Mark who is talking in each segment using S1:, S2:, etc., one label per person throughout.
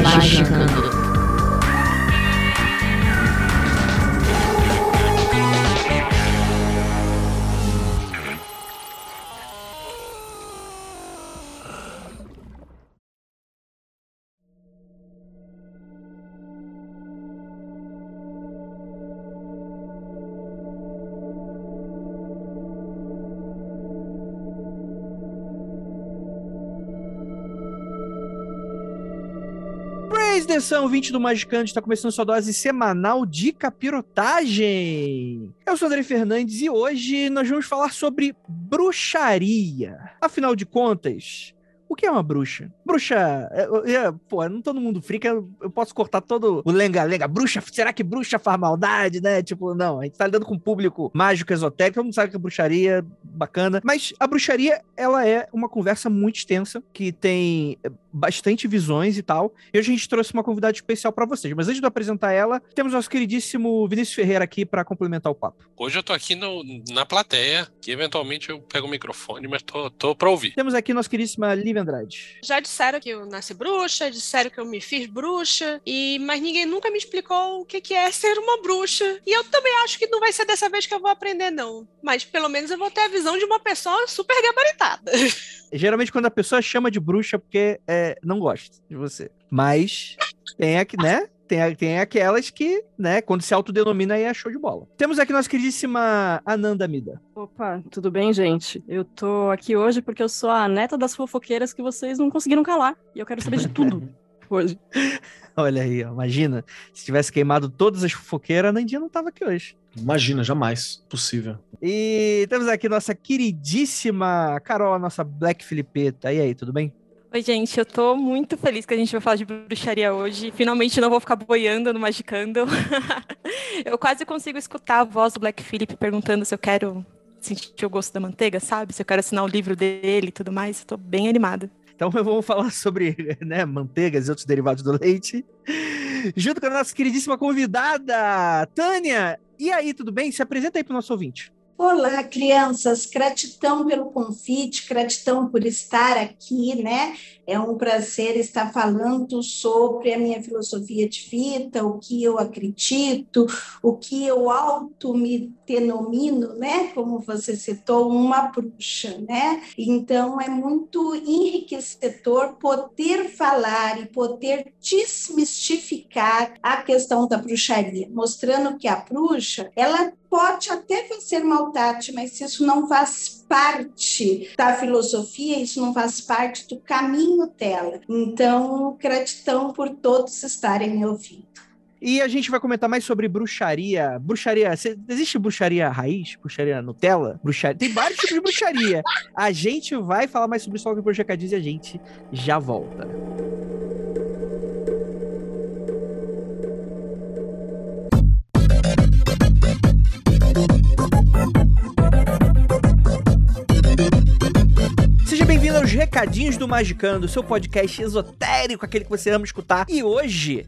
S1: Magicando.
S2: Atenção, 20 do Magicante, está começando sua dose semanal de capirotagem. Eu sou André Fernandes e hoje nós vamos falar sobre bruxaria. Afinal de contas, o que é uma bruxa? Bruxa. É, é, pô, não todo mundo frica, eu, eu posso cortar todo o lenga-lenga. Bruxa, será que bruxa faz maldade, né? Tipo, não, a gente tá lidando com um público mágico, esotérico, todo mundo sabe que a bruxaria bacana. Mas a bruxaria, ela é uma conversa muito extensa, que tem bastante visões e tal. E hoje a gente trouxe uma convidada especial para vocês. Mas antes de eu apresentar ela, temos nosso queridíssimo Vinícius Ferreira aqui para complementar o papo.
S3: Hoje eu tô aqui no, na plateia, que eventualmente eu pego o microfone, mas tô, tô pra ouvir.
S2: Temos aqui nossa queridíssima Lívia Andrade.
S4: Já disseram que eu nasci bruxa, disseram que eu me fiz bruxa, e mas ninguém nunca me explicou o que, que é ser uma bruxa. E eu também acho que não vai ser dessa vez que eu vou aprender, não. Mas pelo menos eu vou ter a visão de uma pessoa super gabaritada.
S2: Geralmente quando a pessoa chama de bruxa porque é, não gosta de você. Mas tem aqui, né? Tem, tem aquelas que, né, quando se autodenomina aí é show de bola. Temos aqui nossa queridíssima Ananda Mida.
S5: Opa, tudo bem, gente? Eu tô aqui hoje porque eu sou a neta das fofoqueiras que vocês não conseguiram calar. E eu quero saber de tudo hoje.
S2: Olha aí, ó, imagina. Se tivesse queimado todas as fofoqueiras, a Nandinha não tava aqui hoje.
S6: Imagina, jamais. Possível.
S2: E temos aqui nossa queridíssima Carol, a nossa Black Filipeta. E aí, tudo bem?
S7: Oi, gente, eu tô muito feliz que a gente vai falar de bruxaria hoje. Finalmente não vou ficar boiando no Magicando. eu quase consigo escutar a voz do Black Philip perguntando se eu quero sentir o gosto da manteiga, sabe? Se eu quero assinar o livro dele e tudo mais. Eu tô bem animada.
S2: Então eu vou falar sobre né, manteigas e outros derivados do leite. Junto com a nossa queridíssima convidada, Tânia. E aí, tudo bem? Se apresenta aí para o nosso ouvinte.
S8: Olá, crianças, gratidão pelo convite, gratidão por estar aqui, né? É um prazer estar falando sobre a minha filosofia de vida, o que eu acredito, o que eu auto me denomino, né? Como você citou, uma bruxa, né? Então é muito enriquecedor poder falar e poder desmistificar a questão da bruxaria, mostrando que a bruxa, ela pode até fazer maldade, mas isso não faz parte da filosofia, isso não faz parte do caminho dela. Então, gratidão por todos estarem me ouvindo.
S2: E a gente vai comentar mais sobre bruxaria. Bruxaria. Existe bruxaria raiz? Bruxaria Nutella? Bruxaria. Tem vários tipos de bruxaria. A gente vai falar mais sobre isso logo depois de e a gente já volta. Seja bem-vindo aos Recadinhos do Magicando, seu podcast esotérico, aquele que você ama escutar. E hoje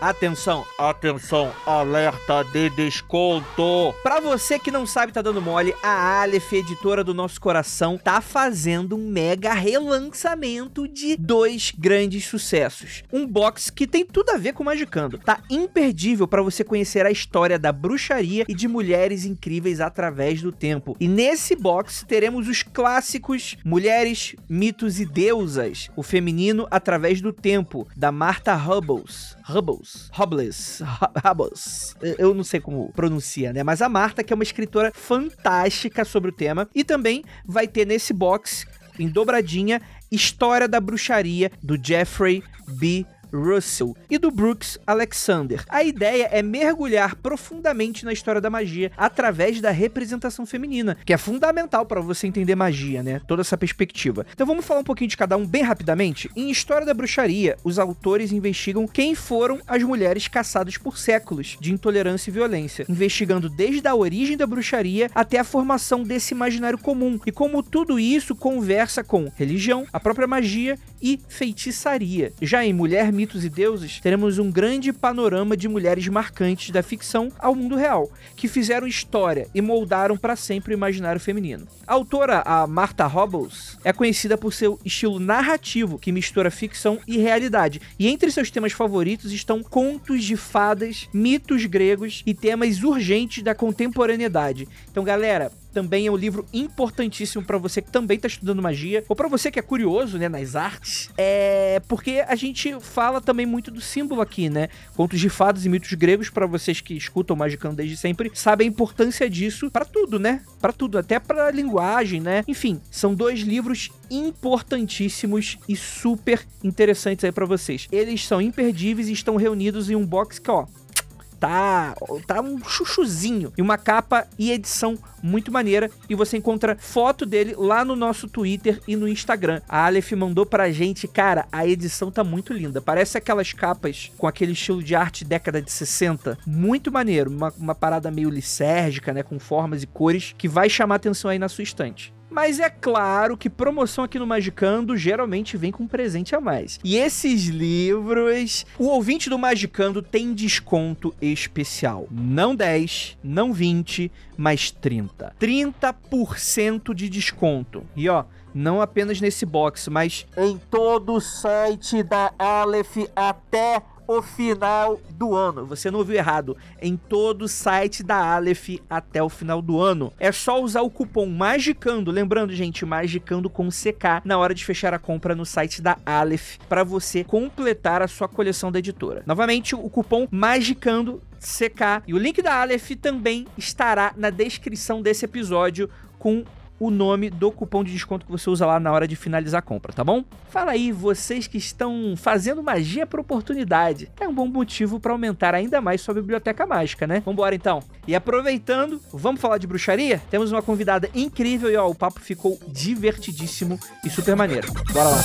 S2: Atenção, atenção, alerta de desconto. Para você que não sabe, tá dando mole, a Aleph, editora do nosso coração, tá fazendo um mega relançamento de dois grandes sucessos. Um box que tem tudo a ver com Magicando. Tá imperdível para você conhecer a história da bruxaria e de mulheres incríveis através do tempo. E nesse box teremos os clássicos Mulheres, Mitos e Deusas, o feminino através do tempo, da Martha Hubbles. Hubbles. Hubbles. Hubbles. Eu não sei como pronuncia, né? Mas a Marta, que é uma escritora fantástica sobre o tema. E também vai ter nesse box, em dobradinha, História da Bruxaria, do Jeffrey B. Russell e do Brooks Alexander. A ideia é mergulhar profundamente na história da magia através da representação feminina, que é fundamental para você entender magia, né? Toda essa perspectiva. Então vamos falar um pouquinho de cada um bem rapidamente. Em História da Bruxaria, os autores investigam quem foram as mulheres caçadas por séculos de intolerância e violência, investigando desde a origem da bruxaria até a formação desse imaginário comum e como tudo isso conversa com religião, a própria magia e feitiçaria. Já em Mulher, Mitos e Deuses, teremos um grande panorama de mulheres marcantes da ficção ao mundo real, que fizeram história e moldaram para sempre o imaginário feminino. A autora, a Martha Robles, é conhecida por seu estilo narrativo que mistura ficção e realidade, e entre seus temas favoritos estão contos de fadas, mitos gregos e temas urgentes da contemporaneidade. Então, galera, também é um livro importantíssimo para você que também tá estudando magia, ou para você que é curioso, né, nas artes. É porque a gente fala também muito do símbolo aqui, né? Contos de fadas e mitos gregos para vocês que escutam Magicando desde sempre, sabem a importância disso para tudo, né? Para tudo, até para linguagem, né? Enfim, são dois livros importantíssimos e super interessantes aí para vocês. Eles são imperdíveis e estão reunidos em um box que, ó, tá, tá um chuchuzinho. E uma capa e edição muito maneira. E você encontra foto dele lá no nosso Twitter e no Instagram. A Aleph mandou pra gente, cara, a edição tá muito linda. Parece aquelas capas com aquele estilo de arte década de 60. Muito maneiro. Uma, uma parada meio lisérgica, né? Com formas e cores que vai chamar atenção aí na sua estante. Mas é claro que promoção aqui no Magicando geralmente vem com um presente a mais. E esses livros, o ouvinte do Magicando tem desconto especial. Não 10, não 20, mas 30. 30% de desconto. E ó, não apenas nesse box, mas em todo o site da Aleph até o final do ano. Você não ouviu errado. Em todo o site da Aleph até o final do ano. É só usar o cupom MAGICANDO. Lembrando, gente, MAGICANDO com CK na hora de fechar a compra no site da Aleph para você completar a sua coleção da editora. Novamente, o cupom MAGICANDO CK e o link da Aleph também estará na descrição desse episódio com o nome do cupom de desconto que você usa lá na hora de finalizar a compra, tá bom? Fala aí, vocês que estão fazendo magia por oportunidade. É um bom motivo para aumentar ainda mais sua biblioteca mágica, né? Vambora então. E aproveitando, vamos falar de bruxaria? Temos uma convidada incrível e ó, o papo ficou divertidíssimo e super maneiro. Bora lá.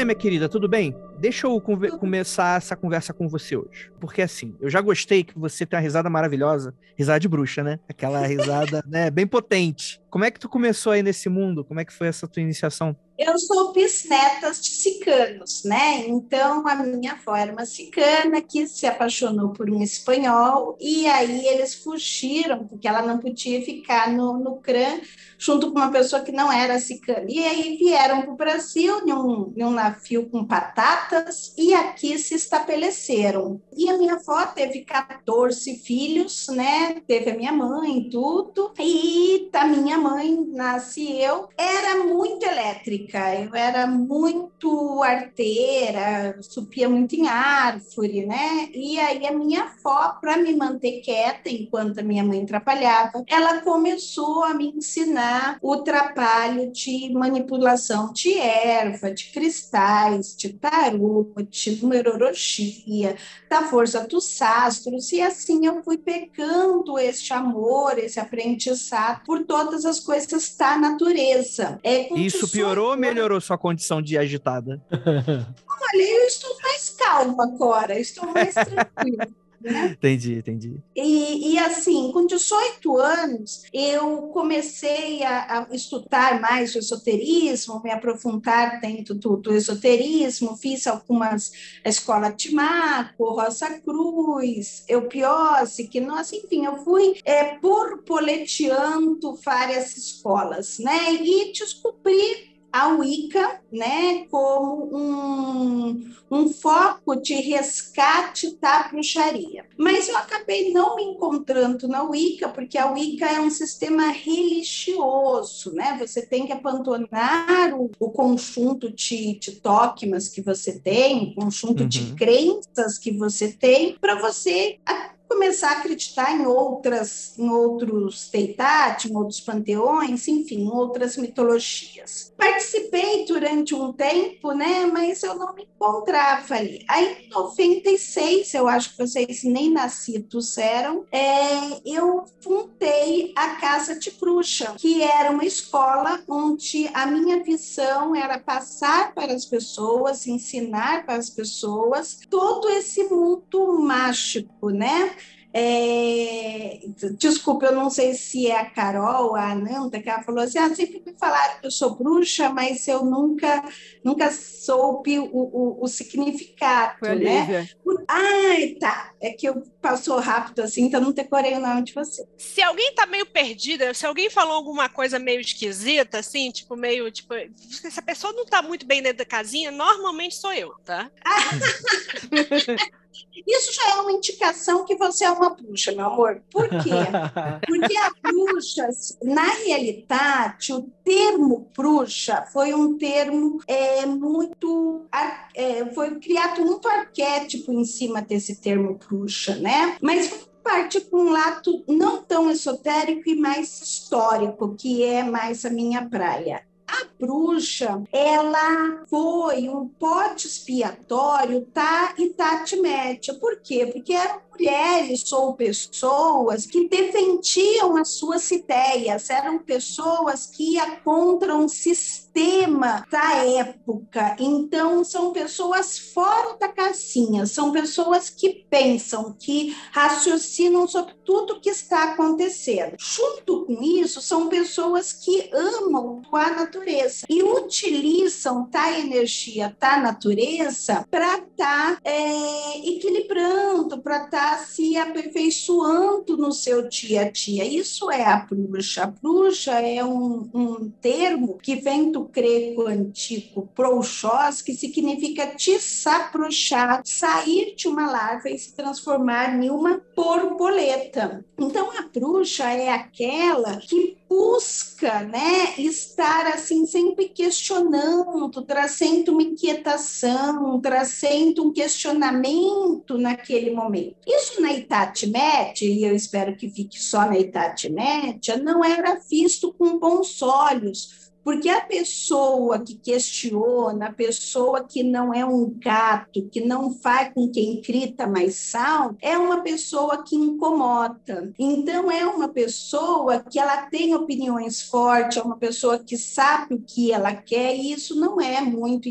S2: Tânia, minha querida, tudo bem? Deixa eu começar essa conversa com você hoje. Porque assim, eu já gostei que você tem uma risada maravilhosa. Risada de bruxa, né? Aquela risada, né? Bem potente. Como é que tu começou aí nesse mundo? Como é que foi essa tua iniciação?
S8: Eu sou bisnetas de cicanos, né? Então, a minha avó era uma cicana que se apaixonou por um espanhol e aí eles fugiram, porque ela não podia ficar no, no CRAN junto com uma pessoa que não era cicana. E aí vieram para o Brasil em um, navio com patatas e aqui se estabeleceram. E a minha avó teve 14 filhos, né? Teve a minha mãe tudo. E da minha mãe nasci eu. Era muito elétrica, eu era muito arteira, subia muito em árvore, né? E aí a minha avó, para me manter quieta enquanto a minha mãe trabalhava, ela começou a me ensinar o trabalho de manipulação de erva, de cristais, de tarô, de numerologia, da força dos astros, e assim eu fui pegando este amor, esse aprendizado por todas as coisas da natureza. É,
S2: Isso
S8: 18
S2: piorou melhorou sua condição de agitada?
S8: Olha, eu estou mais calma agora, estou mais tranquila. né?
S2: Entendi, entendi.
S8: E, e, assim, com 18 anos, eu comecei a, a estudar mais o esoterismo, me aprofundar dentro do, do esoterismo, fiz algumas escolas de Maco, Rosa Cruz, Eupiose, que nós, enfim, eu fui é, borboleteando várias escolas, né? E descobri a Wicca, né, como um, um foco de resgate da bruxaria. Mas eu acabei não me encontrando na Wicca, porque a Wicca é um sistema religioso, né? Você tem que abandonar o, o conjunto de, de dogmas que você tem, o conjunto uhum. de crenças que você tem, para você começar a acreditar em outras, em outros deitat, em outros panteões, enfim, outras mitologias. Participei durante um tempo, né, mas eu não me encontrava ali. Aí, em 96, eu acho que vocês nem nascidos eram, é, eu fundei a Casa de Bruxa, que era uma escola onde a minha visão era passar para as pessoas, ensinar para as pessoas todo esse mundo mágico, né? É, desculpa, eu não sei se é a Carol, a Ananda, que ela falou assim: ah, sempre me falaram que eu sou bruxa, mas eu nunca, nunca soube o, o, o significado, Foi né? Ai, tá. É que eu passou rápido assim, então não decorei o nome de você.
S4: Se alguém tá meio perdida, se alguém falou alguma coisa meio esquisita, assim, tipo, meio, tipo, se a pessoa não tá muito bem dentro da casinha, normalmente sou eu, tá?
S8: Isso já é uma indicação que você é uma bruxa, meu amor. Por quê? Porque a bruxa, na realidade, o termo bruxa foi um termo é, muito. É, foi criado muito arquétipo em cima desse termo bruxa, né? Mas parte com um lado não tão esotérico e mais histórico, que é mais a minha praia. A bruxa, ela foi um pote expiatório, tá? E Tati Média. Por quê? Porque eram mulheres ou pessoas que defendiam as suas ideias, eram pessoas que iam contra um sistema da época. Então, são pessoas fora da casinha, são pessoas que pensam, que raciocinam sobre tudo que está acontecendo. Junto com isso, são pessoas que amam a natureza e utilizam a energia da natureza para estar tá, é, equilibrando, para estar tá se aperfeiçoando no seu dia a dia. Isso é a bruxa. A bruxa é um, um termo que vem do grego antigo prouxos, que significa desabrochar, sair de uma larva e se transformar em uma borboleta. Então, a bruxa é aquela que busca, né, estar assim sempre questionando, trazendo uma inquietação, trazendo um questionamento naquele momento. Isso na Média, e eu espero que fique só na Média, não era visto com bons olhos porque a pessoa que questiona, a pessoa que não é um gato, que não faz com quem grita mais sal, é uma pessoa que incomoda. Então, é uma pessoa que ela tem opiniões fortes, é uma pessoa que sabe o que ela quer, e isso não é muito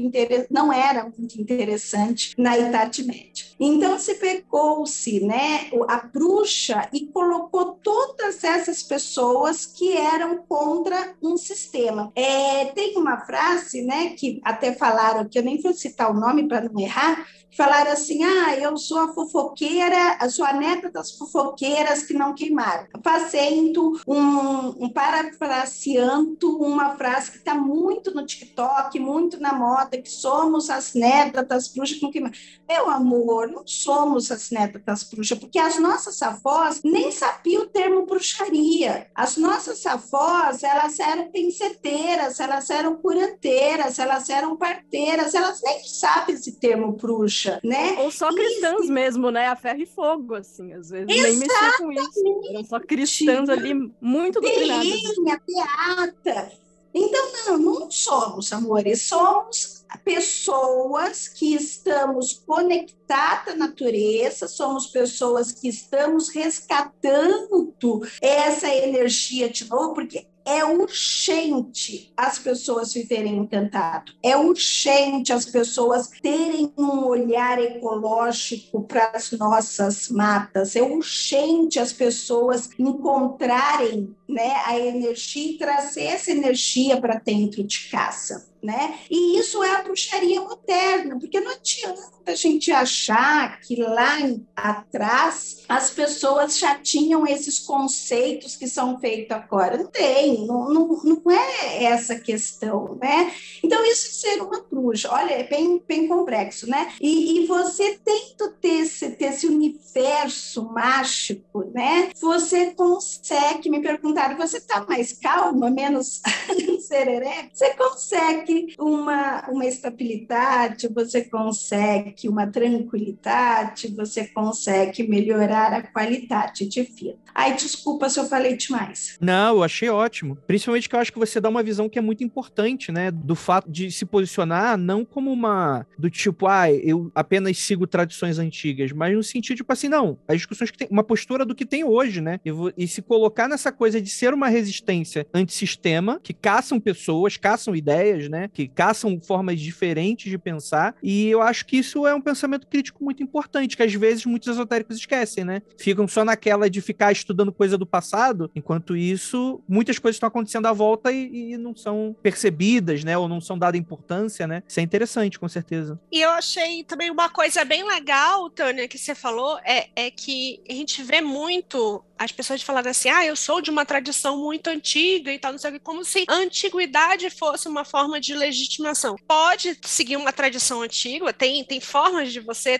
S8: não era muito interessante na Idade Média. Então, se pegou-se né, a bruxa e colocou todas essas pessoas que eram contra um sistema. É, tem uma frase, né, que até falaram, que eu nem vou citar o nome para não errar, falaram assim: ah, eu sou a fofoqueira, a neta das fofoqueiras que não queimaram. Fazendo um, um parafraseando uma frase que está muito no TikTok, muito na moda, que somos as netas das bruxas que não queimaram. Meu amor, não somos as netas das bruxas, porque as nossas avós nem sabiam o termo bruxaria. As nossas avós, elas eram penceteiras, elas eram curanteiras, elas eram parteiras, elas nem sabem esse termo bruxa bruxa, né?
S5: Ou só cristãs mesmo, né? A ferro e fogo, assim, às vezes Exatamente. nem mexia com isso. Eram só cristãs ali, muito doutrinadas.
S8: Beirinha, beata. Então, não, não somos, amores, somos pessoas que estamos conectadas à natureza, somos pessoas que estamos resgatando essa energia de novo, porque é urgente as pessoas viverem encantado. É urgente as pessoas terem um olhar ecológico para as nossas matas. É urgente as pessoas encontrarem né, a energia e trazer essa energia para dentro de casa né? E isso é a bruxaria moderna, porque não adianta a gente achar que lá atrás as pessoas já tinham esses conceitos que são feitos agora. Não tem, não, não, não é essa questão, né? Então, isso é ser uma bruxa, olha, é bem, bem complexo, né? E, e você tendo ter esse, ter esse universo mágico, né? Você consegue, me perguntaram, você está mais calma, menos sereré? Você consegue consegue uma, uma estabilidade, você consegue uma tranquilidade, você consegue melhorar a qualidade de vida. Ai, desculpa se eu falei demais.
S2: Não, eu achei ótimo. Principalmente que eu acho que você dá uma visão que é muito importante, né? Do fato de se posicionar não como uma. do tipo, ah, eu apenas sigo tradições antigas, mas no sentido, tipo assim, não. As discussões que tem. uma postura do que tem hoje, né? E, e se colocar nessa coisa de ser uma resistência antissistema, que caçam pessoas, caçam ideias, né? Que caçam formas diferentes de pensar. E eu acho que isso é um pensamento crítico muito importante, que às vezes muitos esotéricos esquecem, né? Ficam só naquela de ficar estudando coisa do passado, enquanto isso, muitas coisas estão acontecendo à volta e, e não são percebidas, né? Ou não são dadas importância, né? Isso é interessante, com certeza.
S4: E eu achei também uma coisa bem legal, Tânia, que você falou, é, é que a gente vê muito as pessoas falando assim, ah, eu sou de uma tradição muito antiga e tal, não sei o que, como se a antiguidade fosse uma forma de legitimação. Pode seguir uma tradição antiga, tem, tem formas de você,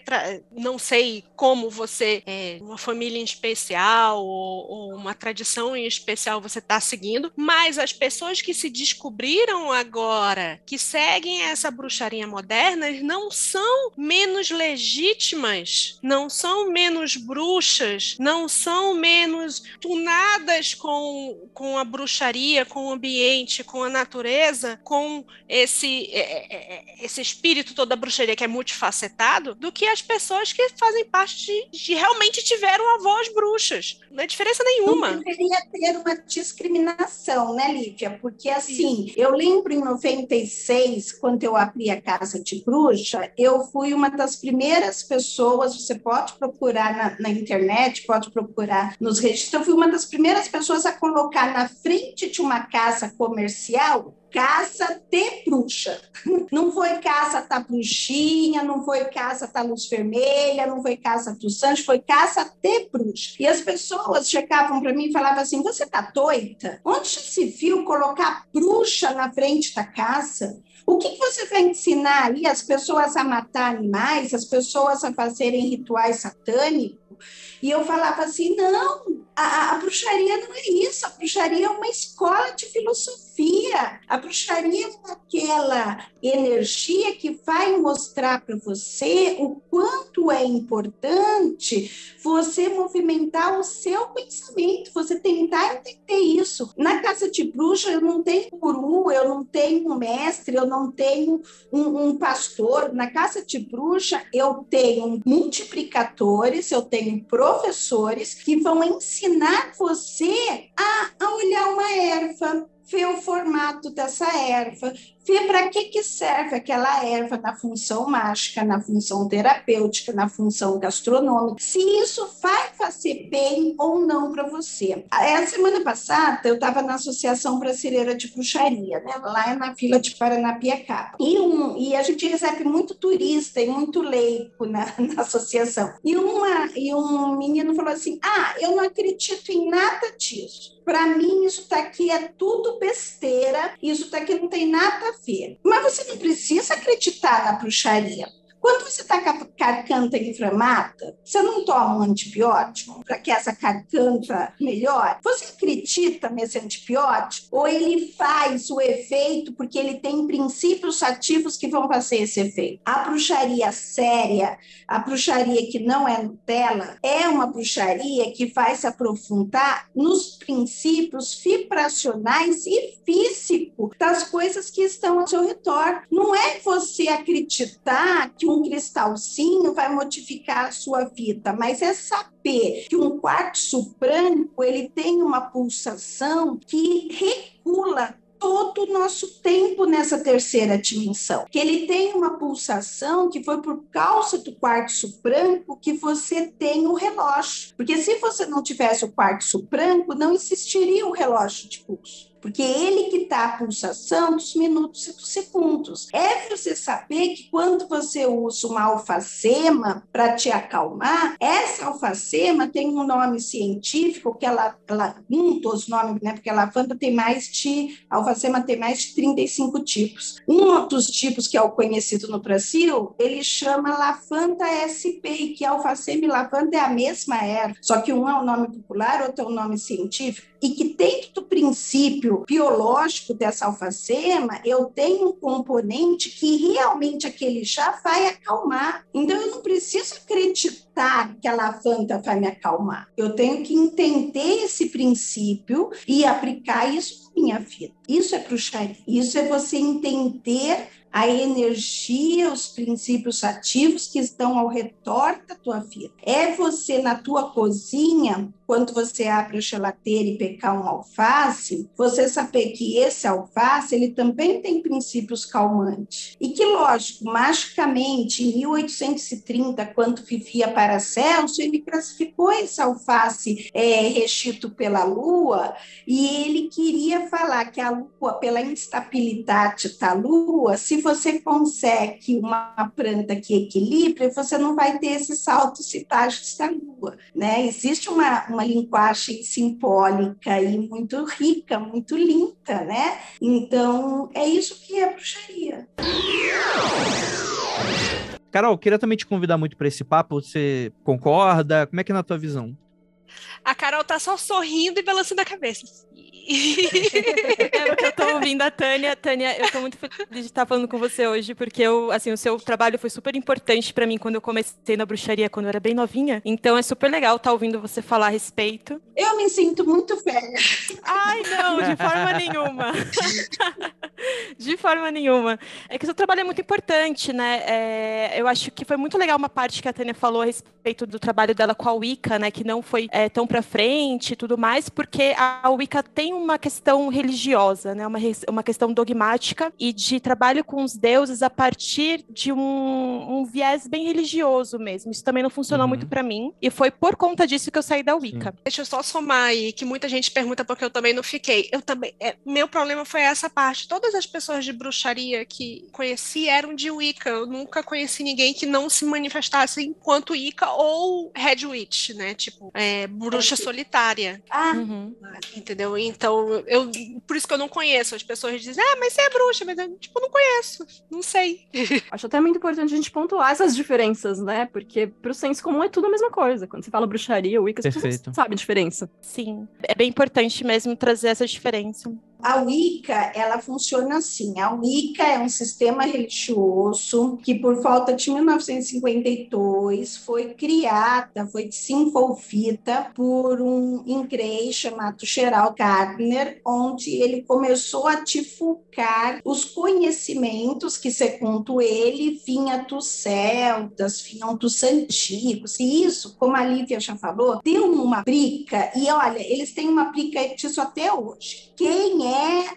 S4: não sei como você, é, uma família em especial ou, ou uma tradição em especial você está seguindo, mas as pessoas que se descobriram agora, que seguem essa bruxaria moderna, não são menos legítimas, não são menos bruxas, não são menos menos tunadas com, com a bruxaria, com o ambiente, com a natureza, com esse, é, é, é, esse espírito todo da bruxaria que é multifacetado, do que as pessoas que fazem parte de, de realmente tiveram avós bruxas. Não é diferença nenhuma.
S8: Não deveria ter uma discriminação, né, Lívia? Porque, assim, eu lembro em 96, quando eu abri a Casa de Bruxa, eu fui uma das primeiras pessoas, você pode procurar na, na internet, pode procurar nos registros, eu fui uma das primeiras pessoas a colocar na frente de uma casa comercial caça de bruxa. Não foi caça da bruxinha, não foi caça da luz vermelha, não foi caça do santo, foi caça de bruxa. E as pessoas chegavam para mim e falavam assim: Você tá doida? Onde se viu colocar bruxa na frente da casa? O que, que você vai ensinar aí as pessoas a matar animais, as pessoas a fazerem rituais satânicos? E eu falava assim: não, a, a, bruxaria não é isso, a bruxaria é uma escola de filosofia. A bruxaria é aquela energia que vai mostrar para você o quanto é importante você movimentar o seu pensamento, você tentar entender isso. Na casa de bruxa, eu não tenho guru, eu não tenho mestre, eu não tenho um, um pastor. Na casa de bruxa, eu tenho multiplicadores, eu tenho professores que vão ensinar você a, a olhar uma erva, ver o formato dessa erva, ver para que, que serve aquela erva na função mágica, na função terapêutica, na função gastronômica, se isso vai fazer bem ou não para você. A semana passada eu estava na Associação Brasileira de Bruxaria, né, lá na Vila de Paranapiacaba, e, um, e a gente recebe muito turista e muito leigo na, na associação. E, uma, e um menino falou assim: Ah, eu não acredito em nada disso. Para mim, isso daqui é tudo besteira, isso daqui não tem nada a Mas você não precisa acreditar na bruxaria. Quando você está com a carcanta inflamada, você não toma um antibiótico para que essa carcanta melhore? Você acredita nesse antibiótico? Ou ele faz o efeito porque ele tem princípios ativos que vão fazer esse efeito? A bruxaria séria, a bruxaria que não é Nutella, é uma bruxaria que vai se aprofundar nos princípios vibracionais e físicos das coisas que estão ao seu redor. Não é você acreditar que um cristalzinho vai modificar a sua vida, mas é saber que um quartzo branco ele tem uma pulsação que regula todo o nosso tempo nessa terceira dimensão. Que ele tem uma pulsação que foi por causa do quartzo branco que você tem o relógio. Porque se você não tivesse o quartzo branco, não existiria o relógio de pulso porque ele que está a pulsação dos minutos e dos segundos. É você saber que quando você usa uma alfacema para te acalmar, essa alfacema tem um nome científico que ela, ela um dos nomes, né? Porque a lavanda tem mais de alfacema tem mais de 35 tipos. Um dos tipos que é o conhecido no Brasil, ele chama lavanda SP, que a alfacema e lavanda é a mesma erva, só que um é o nome popular, outro é o nome científico e que dentro do princípio biológico dessa alfacema, eu tenho um componente que realmente aquele chá vai acalmar. Então, eu não preciso acreditar que a lavanda vai me acalmar. Eu tenho que entender esse princípio e aplicar isso na minha vida. Isso é bruxaria. Isso é você entender a energia, os princípios ativos que estão ao redor da tua vida. É você na tua cozinha quando você abre a geladeira e pecar um alface, você saber que esse alface ele também tem princípios calmantes. E que, lógico, magicamente, em 1830, quando vivia Paracelso, ele classificou esse alface é, restrito pela lua e ele queria falar que a lua, pela instabilidade da lua, se você consegue uma planta que equilibre, você não vai ter esses saltos e baixos da lua, né? Existe uma, uma uma linguagem simbólica e muito rica, muito linda, né? Então, é isso que é bruxaria.
S2: Carol, queria também te convidar muito para esse papo. Você concorda? Como é que é na tua visão?
S4: A Carol tá só sorrindo e balançando a cabeça.
S7: é porque eu tô ouvindo a Tânia. Tânia, eu tô muito feliz de estar falando com você hoje, porque eu, assim, o seu trabalho foi super importante para mim quando eu comecei na bruxaria, quando eu era bem novinha. Então é super legal estar tá ouvindo você falar a respeito.
S8: Eu me sinto muito velha.
S7: Ai, não, de forma nenhuma. de forma nenhuma. É que o seu trabalho é muito importante, né? É, eu acho que foi muito legal uma parte que a Tânia falou a respeito do trabalho dela com a Wicca, né? Que não foi é, tão para frente e tudo mais, porque a Wicca tem uma questão religiosa, né? Uma, uma questão dogmática e de trabalho com os deuses a partir de um, um viés bem religioso mesmo. Isso também não funcionou uhum. muito para mim e foi por conta disso que eu saí da Wicca. Sim.
S4: Deixa eu só somar aí, que muita gente pergunta porque eu também não fiquei. Eu também, é, meu problema foi essa parte. Todas as pessoas de bruxaria que conheci eram de Wicca. Eu nunca conheci ninguém que não se manifestasse enquanto Wicca ou Red Witch, né? Tipo, é, bruxa solitária.
S8: Ah, uhum.
S4: entendeu? Então então, eu, por isso que eu não conheço. As pessoas dizem, ah, mas você é bruxa, mas eu, tipo, não conheço, não sei.
S5: Acho até muito importante a gente pontuar essas diferenças, né? Porque pro senso comum é tudo a mesma coisa. Quando você fala bruxaria, Wicca, as pessoas sabem a diferença.
S7: Sim, é bem importante mesmo trazer essa diferença.
S8: A Wicca, ela funciona assim. A Wicca é um sistema religioso que, por volta de 1952, foi criada, foi desenvolvida por um inglês chamado Gerald Gardner, onde ele começou a divulgar os conhecimentos que, segundo ele, vinha dos celtas, vinham dos antigos. E isso, como a Lívia já falou, deu uma briga. E olha, eles têm uma briga disso até hoje. Quem é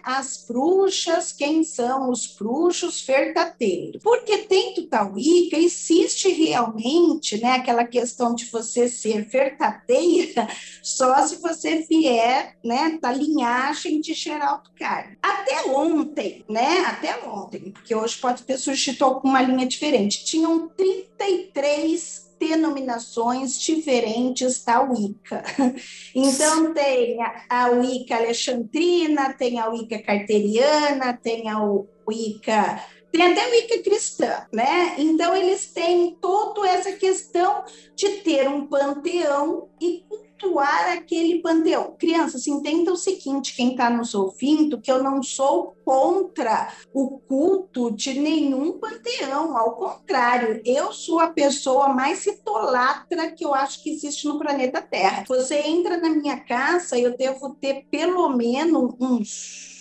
S8: as bruxas, quem são os bruxos vertadeiros. Porque dentro da Wicca existe realmente né, aquela questão de você ser verdadeira só se você vier né, da linhagem de Geraldo Carne. Até ontem, né? Até ontem, porque hoje pode ter surgido alguma linha diferente. Tinham 33 denominações diferentes da Wicca. Então, tem a, Wicca alexandrina, tem a Wicca carteriana, tem a Wicca tem até Wicca cristã, né? Então eles têm toda essa questão de ter um panteão e cultuar aquele panteão. Crianças, entenda o seguinte, quem está nos ouvindo, que eu não sou contra o culto de nenhum panteão, ao contrário, eu sou a pessoa mais idolatra que eu acho que existe no planeta Terra. Você entra na minha casa, eu devo ter pelo menos uns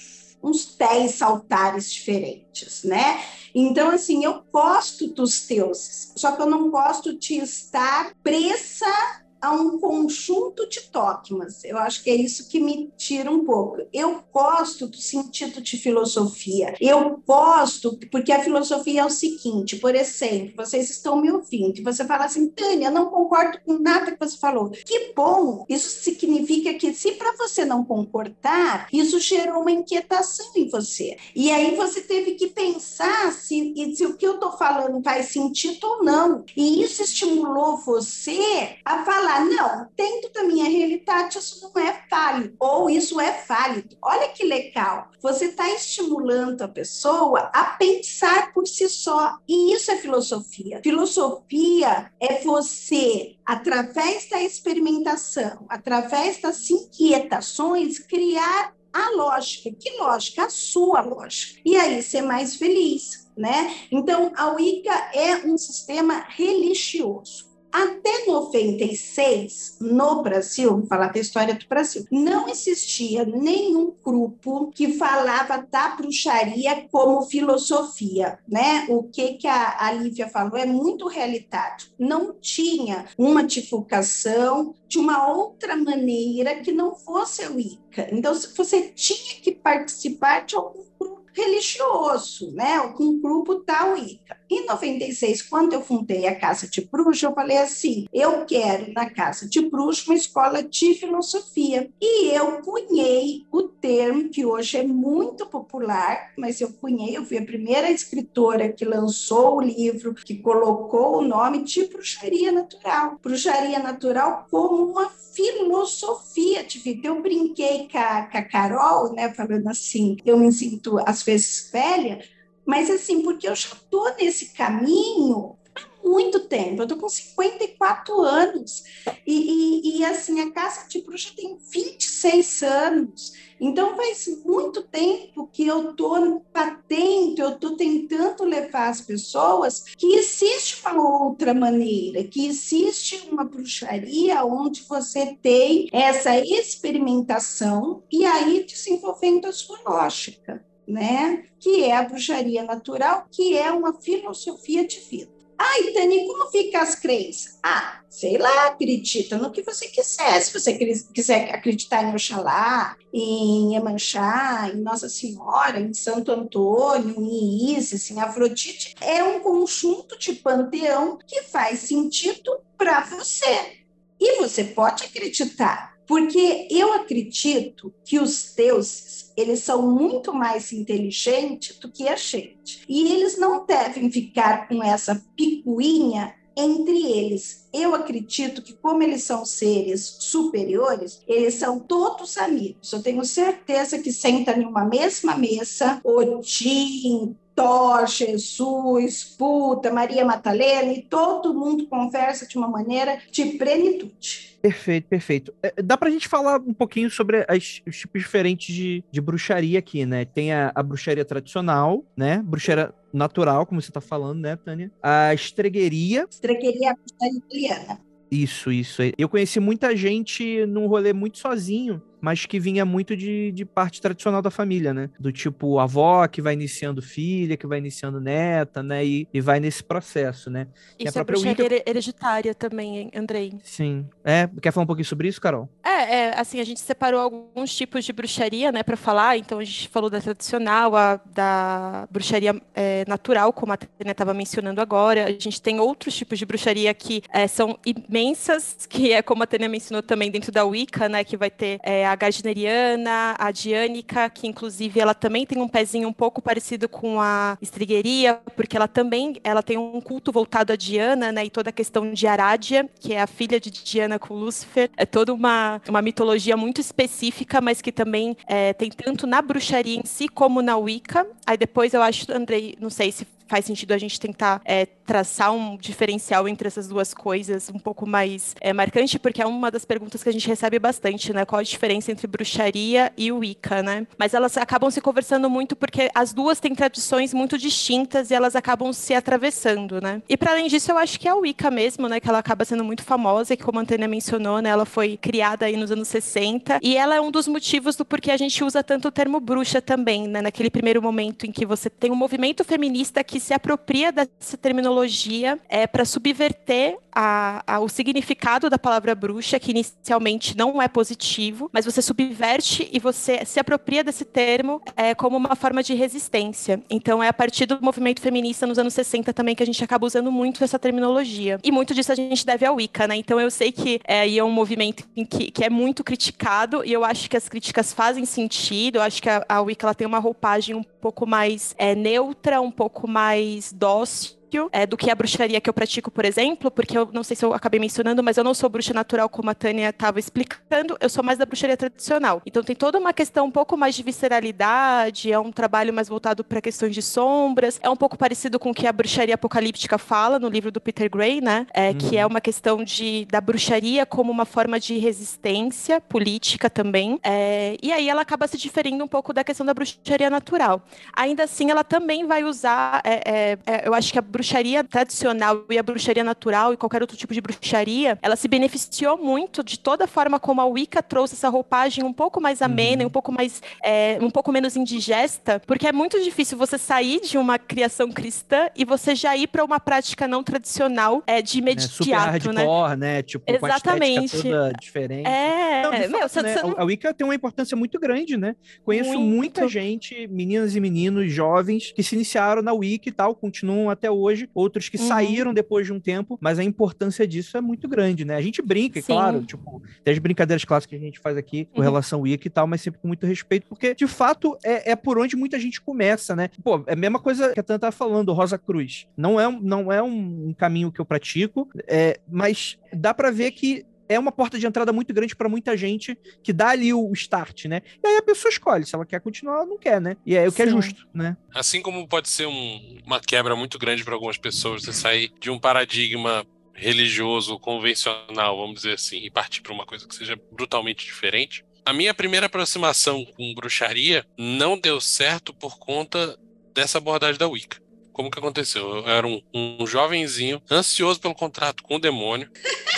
S8: uns 10 altares diferentes, né? Então, assim, eu gosto dos deuses, só que eu não gosto de estar presa a um conjunto de dogmas. Eu acho que é isso que me tira um pouco. Eu gosto do sentido de filosofia. Eu gosto, porque a filosofia é o seguinte: por exemplo, vocês estão me ouvindo e você fala assim, Tânia, não concordo com nada que você falou. Que bom! Isso significa que, se para você não concordar, isso gerou uma inquietação em você. E aí você teve que pensar se, se o que eu estou falando faz sentido ou não. E isso estimulou você a falar: não, dentro da minha realidade, isso não é válido, ou isso é válido. Olha que legal. Você está estimulando a pessoa a pensar por si só. E isso é filosofia. Filosofia é você, através da experimentação, através das inquietações, criar a lógica. Que lógica? A sua lógica. E aí ser mais feliz, né? Então, a Wicca é um sistema religioso. Até 96, no Brasil, vou falar da história do Brasil, não existia nenhum grupo que falava da bruxaria como filosofia, né? O que, que a, a Lívia falou é muito realidade. Não tinha uma divulgação de uma outra maneira que não fosse a Wicca. Então, você tinha que participar de algum grupo religioso, né? Um grupo Wicca. Em 96, quando eu fundei a Casa de Bruxa, eu falei assim: eu quero na Casa de Bruxa uma escola de filosofia. E eu cunhei o termo que hoje é muito popular, mas eu cunhei, eu fui a primeira escritora que lançou o livro, que colocou o nome de bruxaria natural. Bruxaria natural como uma filosofia de vida. Eu brinquei com a, com a Carol, né, falando assim, eu me sinto vezes velha, mas assim, porque eu já estou nesse caminho há muito tempo, eu estou com 54 anos, e, e, e, assim, a Casa de Bruxa tem 26 anos, então faz muito tempo que eu estou patente, eu estou tentando levar as pessoas que existe uma outra maneira, que existe uma bruxaria onde você tem essa experimentação e aí desenvolvendo a sua lógica né? Que é a bruxaria natural, que é uma filosofia de vida. Ah, Tani, como fica as crenças? Ah, sei lá, acredita no que você quiser. Se você quiser acreditar em Oxalá, em Emanchá, em Nossa Senhora, em Santo Antônio, em Isis, em Afrodite, é um conjunto de panteão que faz sentido para você. E você pode acreditar, porque eu acredito que os deuses eles são muito mais inteligentes do que a gente. E eles não devem ficar com essa picuinha entre eles. Eu acredito que, como eles são seres superiores, eles são todos amigos. Eu tenho certeza que sentam em uma mesma mesa, Odin, Thor, Jesus, Puta, Maria Madalena, e todo mundo conversa de uma maneira de plenitude.
S2: Perfeito, perfeito. É, dá pra gente falar um pouquinho sobre as, os tipos diferentes de, de bruxaria aqui, né? Tem a, a bruxaria tradicional, né? Bruxaria natural, como você tá falando, né, Tânia? A estregueria.
S8: Estregueria é bruxaria italiana.
S2: Isso, isso. Eu conheci muita gente num rolê muito sozinho, mas que vinha muito de, de parte tradicional da família, né? Do tipo avó que vai iniciando filha, que vai iniciando neta, né? E, e vai nesse processo, né?
S7: Isso é bruxaria Wicca... hereditária também, Andrei.
S2: Sim. É, quer falar um pouquinho sobre isso, Carol?
S7: É, é assim, a gente separou alguns tipos de bruxaria, né, para falar. Então a gente falou da tradicional, a, da bruxaria é, natural, como a Tânia estava mencionando agora. A gente tem outros tipos de bruxaria que é, são imensas, que é como a Tânia mencionou também dentro da Wicca, né, que vai ter é, a gardneriana, a diânica, que inclusive ela também tem um pezinho um pouco parecido com a estrigueria, porque ela também ela tem um culto voltado a Diana, né, e toda a questão de Arádia, que é a filha de Diana com Lúcifer, é toda uma, uma mitologia muito específica, mas que também é, tem tanto na bruxaria em si como na Wicca. Aí depois eu acho, Andrei, não sei se faz sentido a gente tentar é, traçar um diferencial entre essas duas coisas um pouco mais é, marcante, porque é uma das perguntas que a gente recebe bastante, né? Qual a diferença entre bruxaria e Wicca, né? Mas elas acabam se conversando muito porque as duas têm tradições muito distintas e elas acabam se atravessando, né? E para além disso, eu acho que é a Wicca mesmo, né? Que ela acaba sendo muito famosa, que como a Antônia mencionou, né? Ela foi criada aí nos anos 60 e ela é um dos motivos do porquê a gente usa tanto o termo bruxa também, né? Naquele primeiro momento em que você tem um movimento feminista que se apropria dessa terminologia é, para subverter a, a, o significado da palavra bruxa, que inicialmente não é positivo, mas você subverte e você se apropria desse termo é, como uma forma de resistência. Então, é a partir do movimento feminista nos anos 60 também que a gente acaba usando muito essa terminologia. E muito disso a gente deve ao Wicca, né? Então, eu sei que é, é um movimento que, que é muito criticado e eu acho que as críticas fazem sentido. Eu acho que a, a Wicca ela tem uma roupagem um pouco mais é, neutra, um pouco mais dócil é, do que a bruxaria que eu pratico, por exemplo, porque eu não sei se eu acabei mencionando, mas eu não sou bruxa natural como a Tânia estava explicando, eu sou mais da bruxaria tradicional. Então tem toda uma questão um pouco mais de visceralidade, é um trabalho mais voltado para questões de sombras, é um pouco parecido com o que a bruxaria apocalíptica fala no livro do Peter Gray, né? É, uhum. Que é uma questão de, da bruxaria como uma forma de resistência política também. É, e aí ela acaba se diferindo um pouco da questão da bruxaria natural. Ainda assim, ela também vai usar, é, é, é eu acho que a bruxaria bruxaria tradicional e a bruxaria natural e qualquer outro tipo de bruxaria, ela se beneficiou muito de toda a forma como a Wicca trouxe essa roupagem um pouco mais amena, uhum. um pouco mais, é, um pouco menos indigesta, porque é muito difícil você sair de uma criação cristã e você já ir para uma prática não tradicional é, de imediato, é, super
S2: hardcore, né? né? Tipo,
S7: Exatamente.
S2: toda diferente.
S7: É,
S2: não, meu, fato, né? A Wicca tem uma importância muito grande, né? Conheço muito. muita gente, meninas e meninos jovens, que se iniciaram na Wicca e tal, continuam até hoje hoje, outros que uhum. saíram depois de um tempo, mas a importância disso é muito grande, né? A gente brinca, Sim. claro, tipo, tem as brincadeiras clássicas que a gente faz aqui com uhum. relação ao Wicca e tal, mas sempre com muito respeito, porque de fato é, é por onde muita gente começa, né? Pô, é a mesma coisa que a Tanta tá falando, Rosa Cruz. Não é, não é um caminho que eu pratico, é, mas dá para ver que é uma porta de entrada muito grande para muita gente que dá ali o start, né? E aí a pessoa escolhe se ela quer continuar ou não quer, né? E é o que é justo, né?
S3: Assim como pode ser um, uma quebra muito grande para algumas pessoas você sair de um paradigma religioso convencional, vamos dizer assim, e partir para uma coisa que seja brutalmente diferente. A minha primeira aproximação com bruxaria não deu certo por conta dessa abordagem da Wicca. Como que aconteceu? Eu era um, um jovenzinho ansioso pelo contrato com o demônio.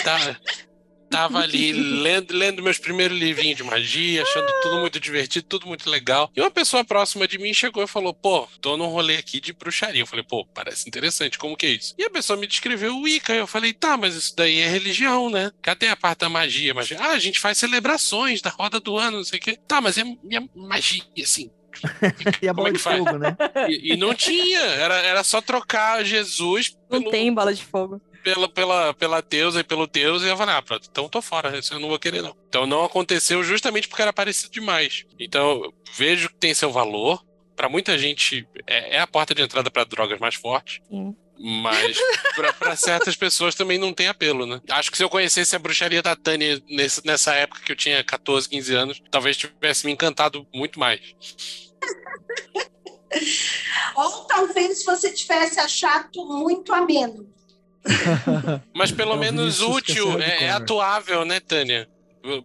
S3: Tá, tava ali lendo, lendo meus primeiros livrinhos de magia, achando tudo muito divertido, tudo muito legal. E uma pessoa próxima de mim chegou e falou: pô, tô num rolê aqui de bruxaria. Eu falei, pô, parece interessante, como que é isso? E a pessoa me descreveu o Wicca. Eu falei, tá, mas isso daí é religião, né? Cadê a parte da magia? magia? Ah, a gente faz celebrações da roda do ano, não sei o quê. Tá, mas é, é magia, assim.
S2: e a bola é de fogo, né?
S3: E, e, não tinha, era, era só trocar Jesus.
S7: Não pelo... tem bola de fogo
S3: pela, pela, pela deusa e pelo deus, e eu falei, ah, pronto, então tô fora, isso eu não vou querer, não. Então não aconteceu justamente porque era parecido demais. Então, vejo que tem seu valor. Para muita gente, é, é, a porta de entrada para drogas mais forte. Sim. Mas para certas pessoas também não tem apelo, né? Acho que se eu conhecesse a bruxaria da Tânia nesse, nessa época que eu tinha 14, 15 anos, talvez tivesse me encantado muito mais.
S8: Ou talvez você tivesse achado muito ameno.
S3: Mas pelo menos útil, é, é, atuável, né, Tânia?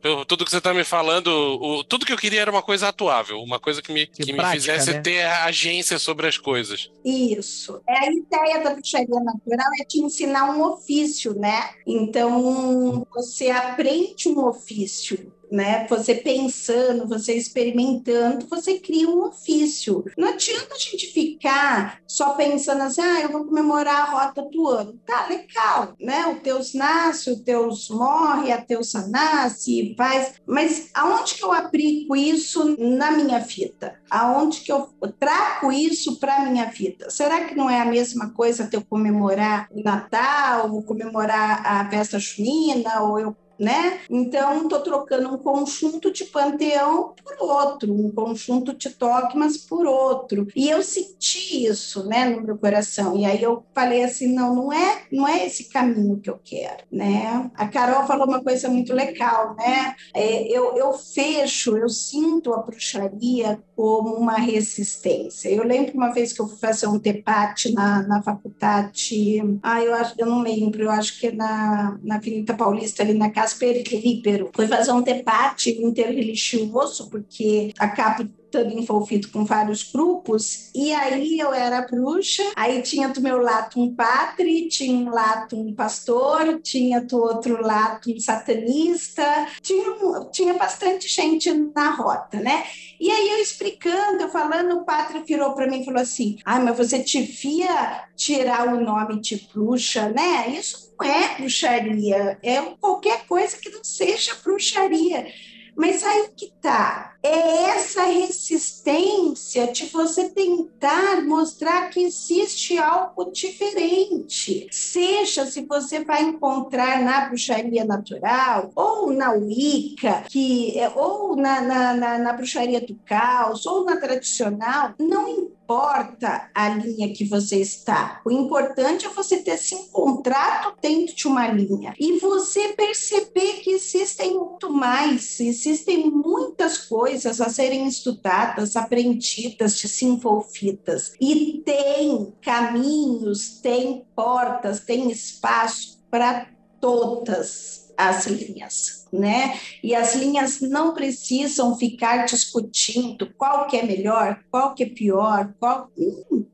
S3: Pelo tudo que você está me falando, o, tudo que eu queria era uma coisa atuável, uma coisa que me, que, que prática, me fizesse né? ter agência sobre as coisas.
S8: Isso. É a ideia da bruxaria natural é te ensinar um ofício, né? Então você aprende um ofício né? Você pensando, você experimentando, você cria um ofício. Não adianta a gente ficar só pensando assim, ah, eu vou comemorar a rota do ano. Tá, legal, né? O Teus nasce, o Teus morre, a Teusa nasce, faz. Mas aonde que eu aplico isso na minha fita? Aonde que eu trago isso para minha fita? Será que não é a mesma coisa eu comemorar o Natal, ou comemorar a festa junina, ou eu né? Então, estou trocando um conjunto de panteão por outro, um conjunto de dogmas por outro. E eu senti isso, né, no meu coração. E aí eu falei assim, não, não é, não é esse caminho que eu quero, né? A Carol falou uma coisa muito legal, né? É, eu, eu fecho, eu sinto a bruxaria como uma resistência. Eu lembro uma vez que eu fui fazer um debate na, na faculdade, ah, eu, acho, eu não lembro, eu acho que é na, na Avenida Paulista, ali na Casper. Foi fazer um debate interreligioso, porque a capo estando envolvido com vários grupos, e aí eu era bruxa, aí tinha do meu lado um padre, tinha um lado um pastor, tinha do outro lado um satanista, tinha, tinha bastante gente na rota, né? E aí eu explicando, eu falando, o padre virou para mim e falou assim: ah, mas você devia tirar o nome de bruxa, né? Isso não é bruxaria, é qualquer coisa que não seja bruxaria. Mas aí que tá. É essa resistência de você tentar mostrar que existe algo diferente. Seja se você vai encontrar na bruxaria natural, ou na Wicca, que, é, ou na, na, na, na bruxaria do caos, ou na tradicional, não importa importa a linha que você está. O importante é você ter se encontrado dentro de uma linha e você perceber que existem muito mais, existem muitas coisas a serem estudadas, aprendidas, desenvolvidas. E tem caminhos, tem portas, tem espaço para todas as linhas né? E as linhas não precisam ficar discutindo qual que é melhor, qual que é pior, qual,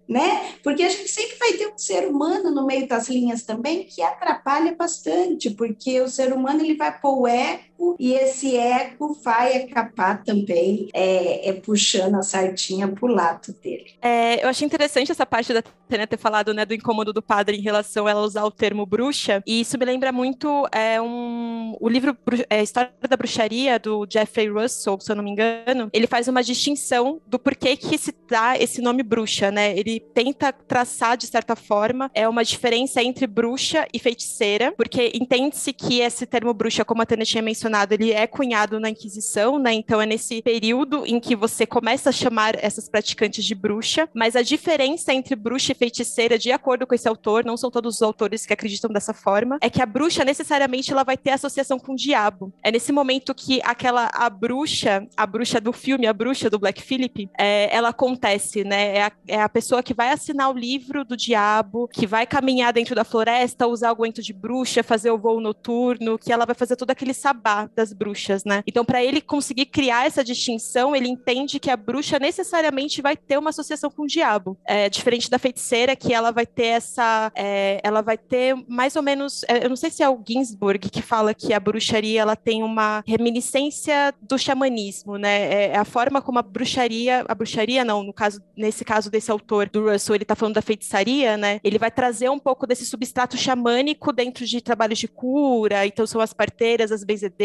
S8: né? Porque a gente sempre vai ter um ser humano no meio das linhas também que atrapalha bastante, porque o ser humano ele vai pôr o eco e esse eco vai acabar também é, é puxando a sardinha para o lado dele.
S7: É, eu achei interessante essa parte da Tânia ter falado né, do incômodo do padre em relação a ela usar o termo bruxa, e isso me lembra muito é, um, o livro é, História da Bruxaria, do Jeffrey Russell, se eu não me engano, ele faz uma distinção do porquê que se dá esse nome bruxa, né? Ele tenta traçar, de certa forma, é uma diferença entre bruxa e feiticeira, porque entende-se que esse termo bruxa, como a Tânia tinha mencionado, ele é cunhado na Inquisição, né? Então é nesse período em que você começa a chamar essas praticantes de bruxa, mas a diferença entre bruxa e feiticeira, de acordo com esse autor, não são todos os autores que acreditam dessa forma, é que a bruxa necessariamente ela vai ter associação com o diabo. É nesse momento que aquela a bruxa, a bruxa do filme, a bruxa do Black Phillip, é, ela acontece, né? É a, é a, pessoa que vai assinar o livro do diabo, que vai caminhar dentro da floresta, usar aguento de bruxa, fazer o voo noturno, que ela vai fazer todo aquele sabá das bruxas, né? Então, para ele conseguir criar essa distinção, ele entende que a bruxa necessariamente vai ter uma associação com o diabo. É diferente da feiticeira, que ela vai ter essa. É, ela vai ter mais ou menos. É, eu não sei se é o Ginsburg que fala que a bruxaria ela tem uma reminiscência do xamanismo, né? É, é a forma como a bruxaria, a bruxaria não, no caso, nesse caso desse autor do Russell, ele tá falando da feitiçaria, né? Ele vai trazer um pouco desse substrato xamânico dentro de trabalhos de cura, então são as parteiras, as benzedeiras,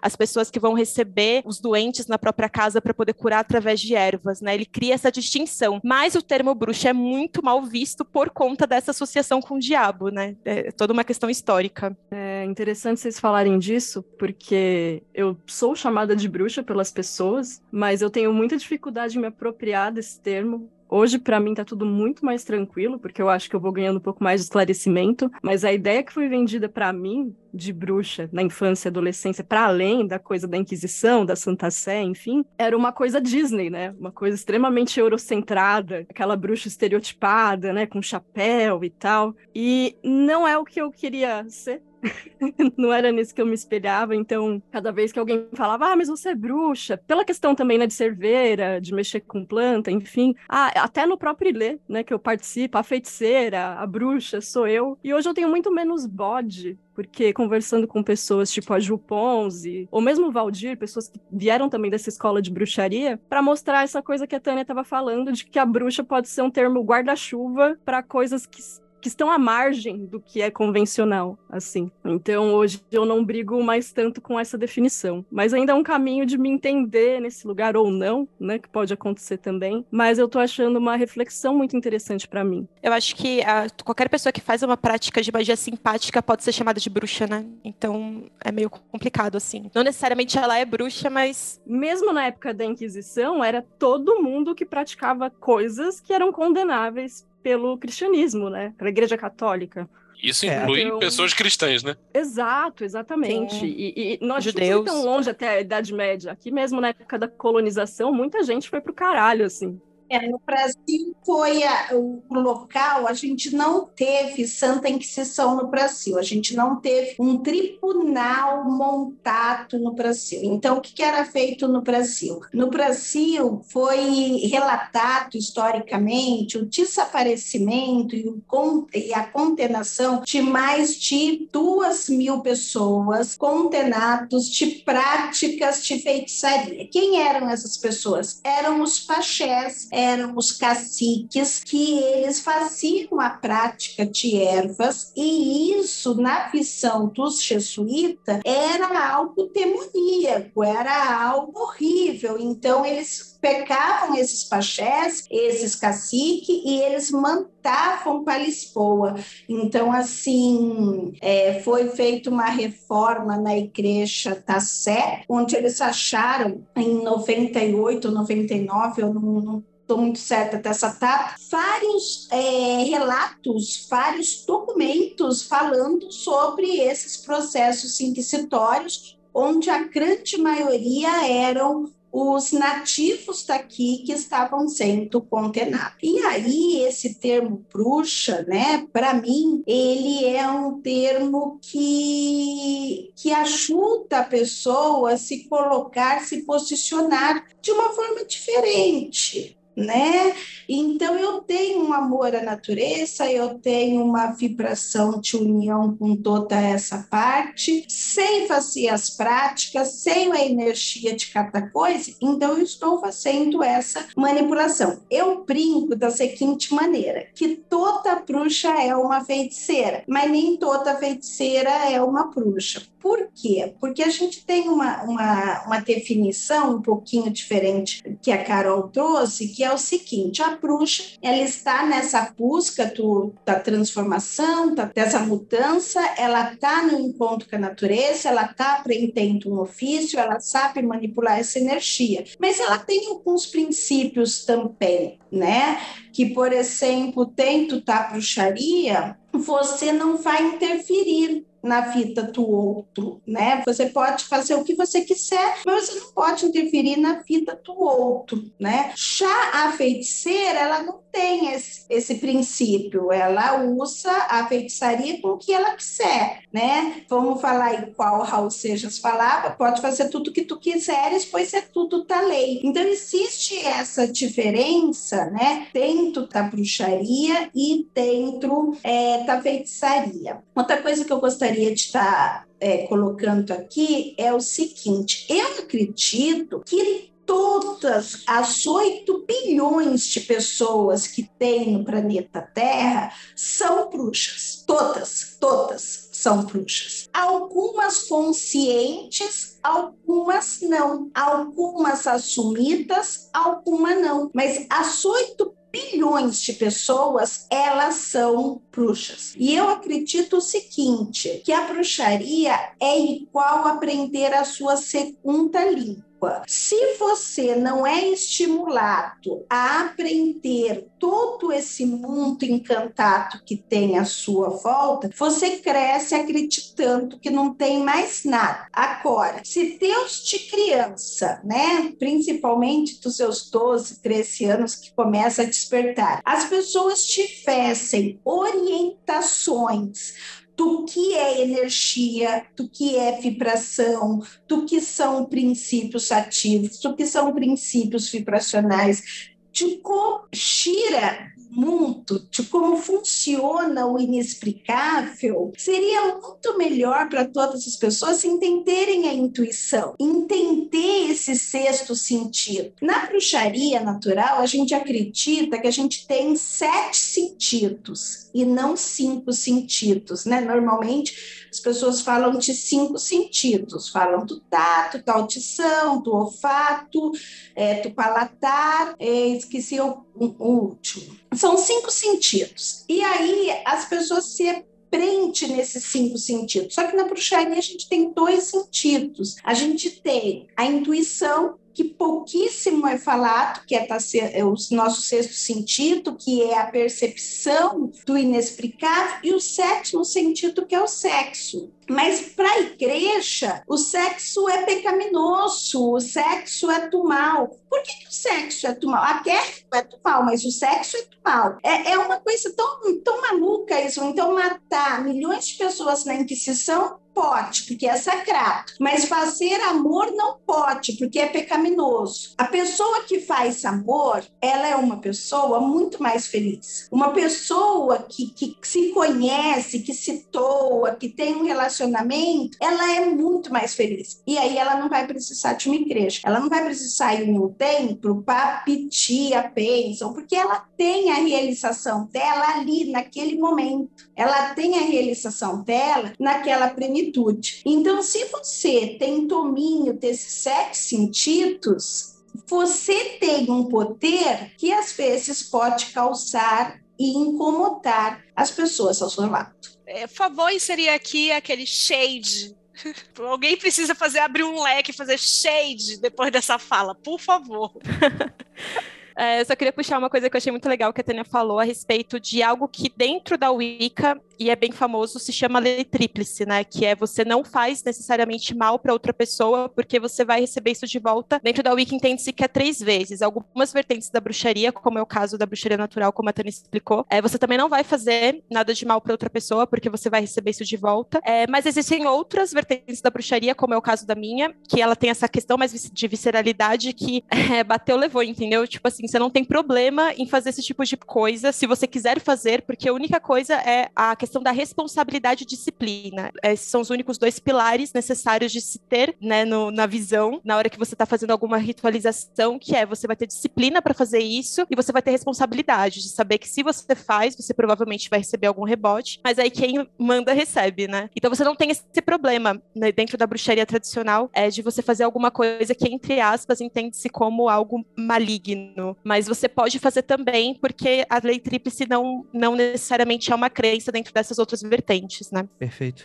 S7: as pessoas que vão receber os doentes na própria casa para poder curar através de ervas, né? Ele cria essa distinção. Mas o termo bruxa é muito mal visto por conta dessa associação com o diabo, né? É toda uma questão histórica.
S5: É interessante vocês falarem disso, porque eu sou chamada de bruxa pelas pessoas, mas eu tenho muita dificuldade em me apropriar desse termo. Hoje, para mim, tá tudo muito mais tranquilo, porque eu acho que eu vou ganhando um pouco mais de esclarecimento. Mas a ideia que foi vendida para mim de bruxa na infância e adolescência, para além da coisa da Inquisição, da Santa Sé, enfim, era uma coisa Disney, né? Uma coisa extremamente eurocentrada, aquela bruxa estereotipada, né? Com chapéu e tal. E não é o que eu queria ser não era nisso que eu me espelhava, então cada vez que alguém falava, ah, mas você é bruxa, pela questão também, né, de cerveira, de mexer com planta, enfim, ah, até no próprio Ilê, né, que eu participo, a feiticeira, a bruxa, sou eu, e hoje eu tenho muito menos bode porque conversando com pessoas tipo a Ju Ponzi, ou mesmo o Valdir, pessoas que vieram também dessa escola de bruxaria, para mostrar essa coisa que a Tânia estava falando, de que a bruxa pode ser um termo guarda-chuva para coisas que que estão à margem do que é convencional, assim. Então, hoje eu não brigo mais tanto com essa definição. Mas ainda é um caminho de me entender nesse lugar ou não, né? Que pode acontecer também. Mas eu tô achando uma reflexão muito interessante para mim.
S7: Eu acho que a, qualquer pessoa que faz uma prática de magia simpática pode ser chamada de bruxa, né? Então, é meio complicado, assim. Não necessariamente ela é bruxa, mas.
S5: Mesmo na época da Inquisição, era todo mundo que praticava coisas que eram condenáveis pelo cristianismo, né? Pela Igreja Católica.
S3: Isso é. inclui então... pessoas cristãs, né?
S5: Exato, exatamente. E, e, nós Judeus. não tão longe até a Idade Média. Aqui mesmo na época da colonização, muita gente foi pro caralho, assim.
S8: É, no Brasil foi a, o, local, a gente não teve Santa Inquisição no Brasil, a gente não teve um tribunal montado no Brasil. Então, o que, que era feito no Brasil? No Brasil foi relatado historicamente o desaparecimento e, o, e a condenação de mais de duas mil pessoas condenados de práticas de feitiçaria. Quem eram essas pessoas? Eram os pachés, eram os caciques que eles faziam a prática de ervas e isso na visão dos jesuítas era algo demoníaco, era algo horrível. Então eles pecavam esses pachés, esses caciques, e eles mandavam para Lisboa. Então, assim, é, foi feita uma reforma na igreja da Sé, onde eles acharam em 98, 99, eu não, não estou muito certa dessa data, vários é, relatos, vários documentos falando sobre esses processos inquisitórios, onde a grande maioria eram os nativos daqui que estavam sendo condenados. E aí, esse termo bruxa, né, para mim, ele é um termo que, que ajuda a pessoa a se colocar, se posicionar de uma forma diferente né? Então eu tenho um amor à natureza, eu tenho uma vibração de união com toda essa parte, sem fazer as práticas, sem a energia de cada coisa, então eu estou fazendo essa manipulação. Eu brinco da seguinte maneira, que toda bruxa é uma feiticeira, mas nem toda feiticeira é uma bruxa. Por quê? Porque a gente tem uma, uma, uma definição um pouquinho diferente que a Carol trouxe, que é o seguinte: a bruxa ela está nessa busca do, da transformação, da, dessa mudança, ela está no encontro com a natureza, ela está aprendendo um ofício, ela sabe manipular essa energia, mas ela tem alguns princípios também, né? Que, por exemplo, dentro da bruxaria, você não vai interferir na vida do outro, né? Você pode fazer o que você quiser, mas você não pode interferir na vida do outro, né? Já a feiticeira, ela não tem esse, esse princípio, ela usa a feitiçaria com o que ela quiser, né? Vamos falar igual Raul Seixas falava, pode fazer tudo que tu quiseres, pois é tudo da lei. Então existe essa diferença, né? Dentro da bruxaria e dentro é, da feitiçaria. Outra coisa que eu gostaria de estar é, colocando aqui é o seguinte: eu acredito que todas as 8 bilhões de pessoas que tem no planeta Terra são bruxas. Todas, todas são bruxas. Algumas conscientes, algumas não. Algumas assumidas, algumas não. Mas as 8 bilhões de pessoas, elas são bruxas. E eu acredito o seguinte, que a bruxaria é igual aprender a sua segunda língua. Se você não é estimulado a aprender todo esse mundo encantado que tem à sua volta, você cresce acreditando que não tem mais nada. Agora, se Deus de criança, né, principalmente dos seus 12, 13 anos que começa a despertar, as pessoas tivessem orientações do que é energia, do que é vibração, do que são princípios ativos, do que são princípios vibracionais, de como gira mundo, de como funciona o inexplicável, seria muito melhor para todas as pessoas entenderem a intuição, entender esse sexto sentido. Na bruxaria natural, a gente acredita que a gente tem sete sentidos e não cinco sentidos, né? Normalmente as pessoas falam de cinco sentidos, falam do tato, da audição, do olfato, é, do palatar, é, esqueci o, o último. São cinco sentidos. E aí as pessoas se prende nesses cinco sentidos. Só que na bruxaria a gente tem dois sentidos. A gente tem a intuição, que pouquíssimo é falado, que é, é o nosso sexto sentido, que é a percepção do inexplicável, e o sétimo sentido, que é o sexo. Mas para a igreja, o sexo é pecaminoso, o sexo é do mal. Por que, que o sexo é do mal? A guerra é do mal, mas o sexo é do mal. É, é uma coisa tão, tão maluca isso. Então, matar milhões de pessoas na Inquisição pode, porque é sagrado, mas fazer amor não pode, porque é pecaminoso. A pessoa que faz amor, ela é uma pessoa muito mais feliz. Uma pessoa que, que se conhece, que se toa, que tem um relacionamento, ela é muito mais feliz. E aí ela não vai precisar de uma igreja, ela não vai precisar ir um templo para pedir a bênção, porque ela tem a realização dela ali, naquele momento. Ela tem a realização dela naquela plenitude. Então, se você tem domínio desses sete sentidos, você tem um poder que às vezes pode causar e incomodar as pessoas ao seu lado.
S4: É, favor seria aqui aquele shade. Alguém precisa fazer abrir um leque, fazer shade depois dessa fala, por favor.
S7: É, eu só queria puxar uma coisa que eu achei muito legal que a Tânia falou a respeito de algo que dentro da Wicca, e é bem famoso, se chama lei tríplice, né? Que é você não faz necessariamente mal para outra pessoa, porque você vai receber isso de volta. Dentro da Wicca entende-se que é três vezes. Algumas vertentes da bruxaria, como é o caso da bruxaria natural, como a Tânia explicou, é, você também não vai fazer nada de mal para outra pessoa, porque você vai receber isso de volta. É, mas existem outras vertentes da bruxaria, como é o caso da minha, que ela tem essa questão mais de visceralidade que é, bateu, levou, entendeu? Tipo assim, você não tem problema em fazer esse tipo de coisa se você quiser fazer, porque a única coisa é a questão da responsabilidade e disciplina. Esses são os únicos dois pilares necessários de se ter, né, no, na visão, na hora que você está fazendo alguma ritualização, que é você vai ter disciplina para fazer isso e você vai ter responsabilidade de saber que se você faz, você provavelmente vai receber algum rebote, mas aí quem manda recebe, né? Então você não tem esse problema né, dentro da bruxaria tradicional é de você fazer alguma coisa que entre aspas entende-se como algo maligno, mas você pode fazer também, porque a lei tríplice não, não necessariamente é uma crença dentro dessas outras vertentes, né?
S2: Perfeito.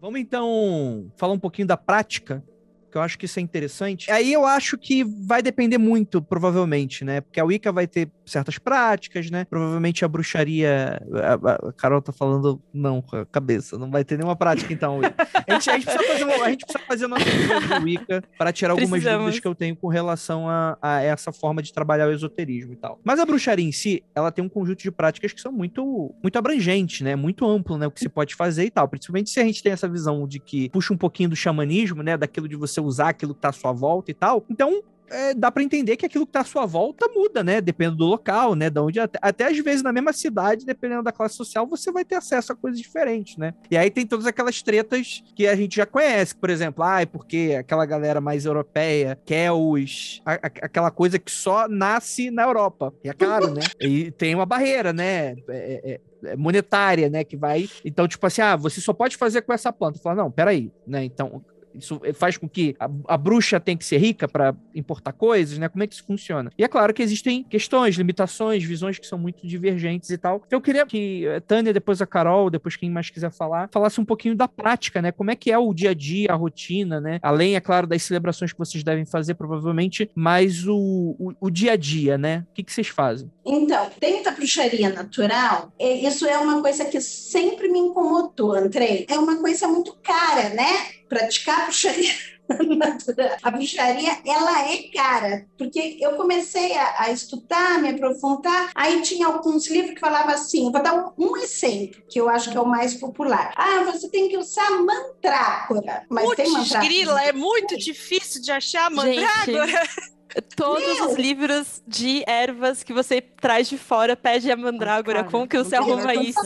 S2: Vamos então falar um pouquinho da prática que eu acho que isso é interessante. Aí eu acho que vai depender muito, provavelmente, né? Porque a Wicca vai ter certas práticas, né? Provavelmente a bruxaria. A, a Carol tá falando não com a cabeça, não vai ter nenhuma prática, então. A gente, a gente precisa fazer, uma, a gente precisa fazer nossa de Wicca para tirar algumas Precisamos. dúvidas que eu tenho com relação a, a, essa forma de trabalhar o esoterismo e tal. Mas a bruxaria em si, ela tem um conjunto de práticas que são muito, muito abrangentes, né? Muito amplo, né? O que se pode fazer e tal. Principalmente se a gente tem essa visão de que puxa um pouquinho do xamanismo, né? Daquilo de você usar aquilo que tá à sua volta e tal. Então, é, dá para entender que aquilo que tá à sua volta muda, né? Dependendo do local, né? Da onde até, até às vezes na mesma cidade, dependendo da classe social, você vai ter acesso a coisas diferentes, né? E aí tem todas aquelas tretas que a gente já conhece, por exemplo, ah, é porque aquela galera mais europeia quer os a, a, aquela coisa que só nasce na Europa. E é caro, né? E tem uma barreira, né? É, é, é monetária, né, que vai, então tipo assim, ah, você só pode fazer com essa planta. Fala, não, peraí, né, então isso faz com que a, a bruxa tem que ser rica para importar coisas, né? Como é que isso funciona? E é claro que existem questões, limitações, visões que são muito divergentes e tal. Então eu queria que a Tânia, depois a Carol, depois quem mais quiser falar, falasse um pouquinho da prática, né? Como é que é o dia a dia, a rotina, né? Além, é claro, das celebrações que vocês devem fazer, provavelmente, mas o, o, o dia a dia, né? O que, que vocês fazem?
S8: Então, dentro da bruxaria natural, é, isso é uma coisa que sempre me incomodou, Andrei. É uma coisa muito cara, né? Praticar a bruxaria natural. A bruxaria, ela é cara, porque eu comecei a, a, estudar, me aprofundar, aí tinha alguns livros que falavam assim, vou dar um, um, exemplo, que eu acho que é o mais popular. Ah, você tem que usar mandrágora. Mas Puts, tem mandrágora.
S4: grila, é muito difícil de achar mandrágora. Gente.
S7: Todos Meu. os livros de ervas que você traz de fora pede a mandrágora. Como que você arruma isso?